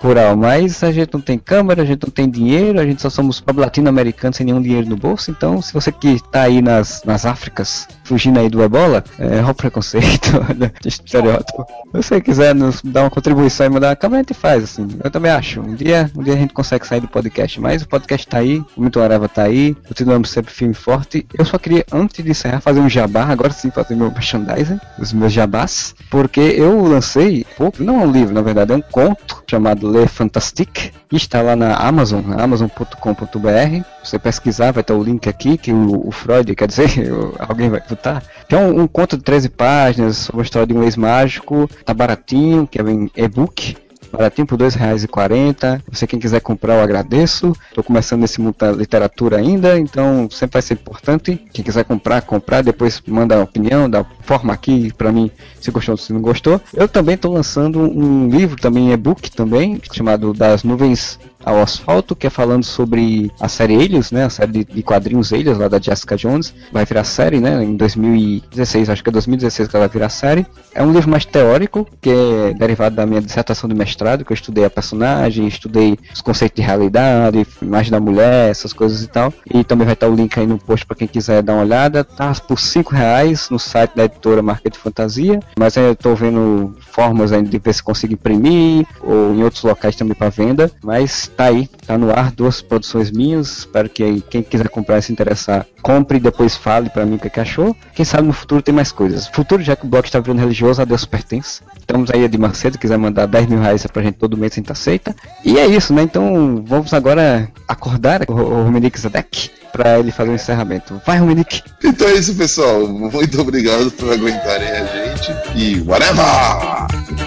Coral, mas a gente não tem câmera, a gente não tem dinheiro, a gente só somos pobre latino-americanos sem nenhum dinheiro no bolso. Então, se você que tá aí nas, nas Áfricas, fugindo aí do ebola, é o preconceito, né? estereótipo. Se você quiser nos dar uma contribuição e mandar uma câmera, a gente faz, assim. Eu também acho. Um dia, um dia a gente consegue sair do podcast, mas o podcast tá aí, o Muito Areva tá aí, continuamos sempre firme e forte. Eu só queria, antes de encerrar, fazer um jabá, agora sim fazer meu merchandising, os meus jabás, porque eu lancei, pouco, não é um livro, na verdade, é um conto chamado Le Fantastique, que está lá na Amazon, amazon.com.br. Você pesquisar, vai estar o link aqui, que o, o Freud, quer dizer, alguém vai Que é um, um conto de 13 páginas sobre história de um ex-mágico, tá baratinho, que é em e-book. baratinho por R$ 2,40. Você quem quiser comprar, eu agradeço. Estou começando nesse mundo da literatura ainda, então sempre vai ser importante. Quem quiser comprar, comprar, depois manda a opinião, dá forma aqui para mim se gostou ou se não gostou. Eu também estou lançando um livro, também e-book também, chamado Das Nuvens ao asfalto, que é falando sobre a série Elios, né? A série de, quadrinhos Elios, lá da Jessica Jones. Vai virar série, né? Em 2016, acho que é 2016 que ela vai virar série. É um livro mais teórico, que é derivado da minha dissertação de mestrado, que eu estudei a personagem, estudei os conceitos de realidade, imagem da mulher, essas coisas e tal. E também vai estar o link aí no post para quem quiser dar uma olhada. Tá por 5 reais no site da editora Market Fantasia, mas eu tô vendo formas ainda de ver se consigo imprimir, ou em outros locais também para venda. Mas tá aí, tá no ar, duas produções minhas. Espero que aí, quem quiser comprar e se interessar, compre e depois fale pra mim o que, é que achou. Quem sabe no futuro tem mais coisas. Futuro, já que o blog está virando religioso, a Deus pertence. Estamos aí de Macedo, quiser mandar 10 mil reais pra gente todo mês, a gente aceita. E é isso, né? Então vamos agora acordar o, Romenick Zadek pra ele fazer o encerramento. Vai, Romenick! Então é isso, pessoal. Muito obrigado por aguentarem a gente e whatever!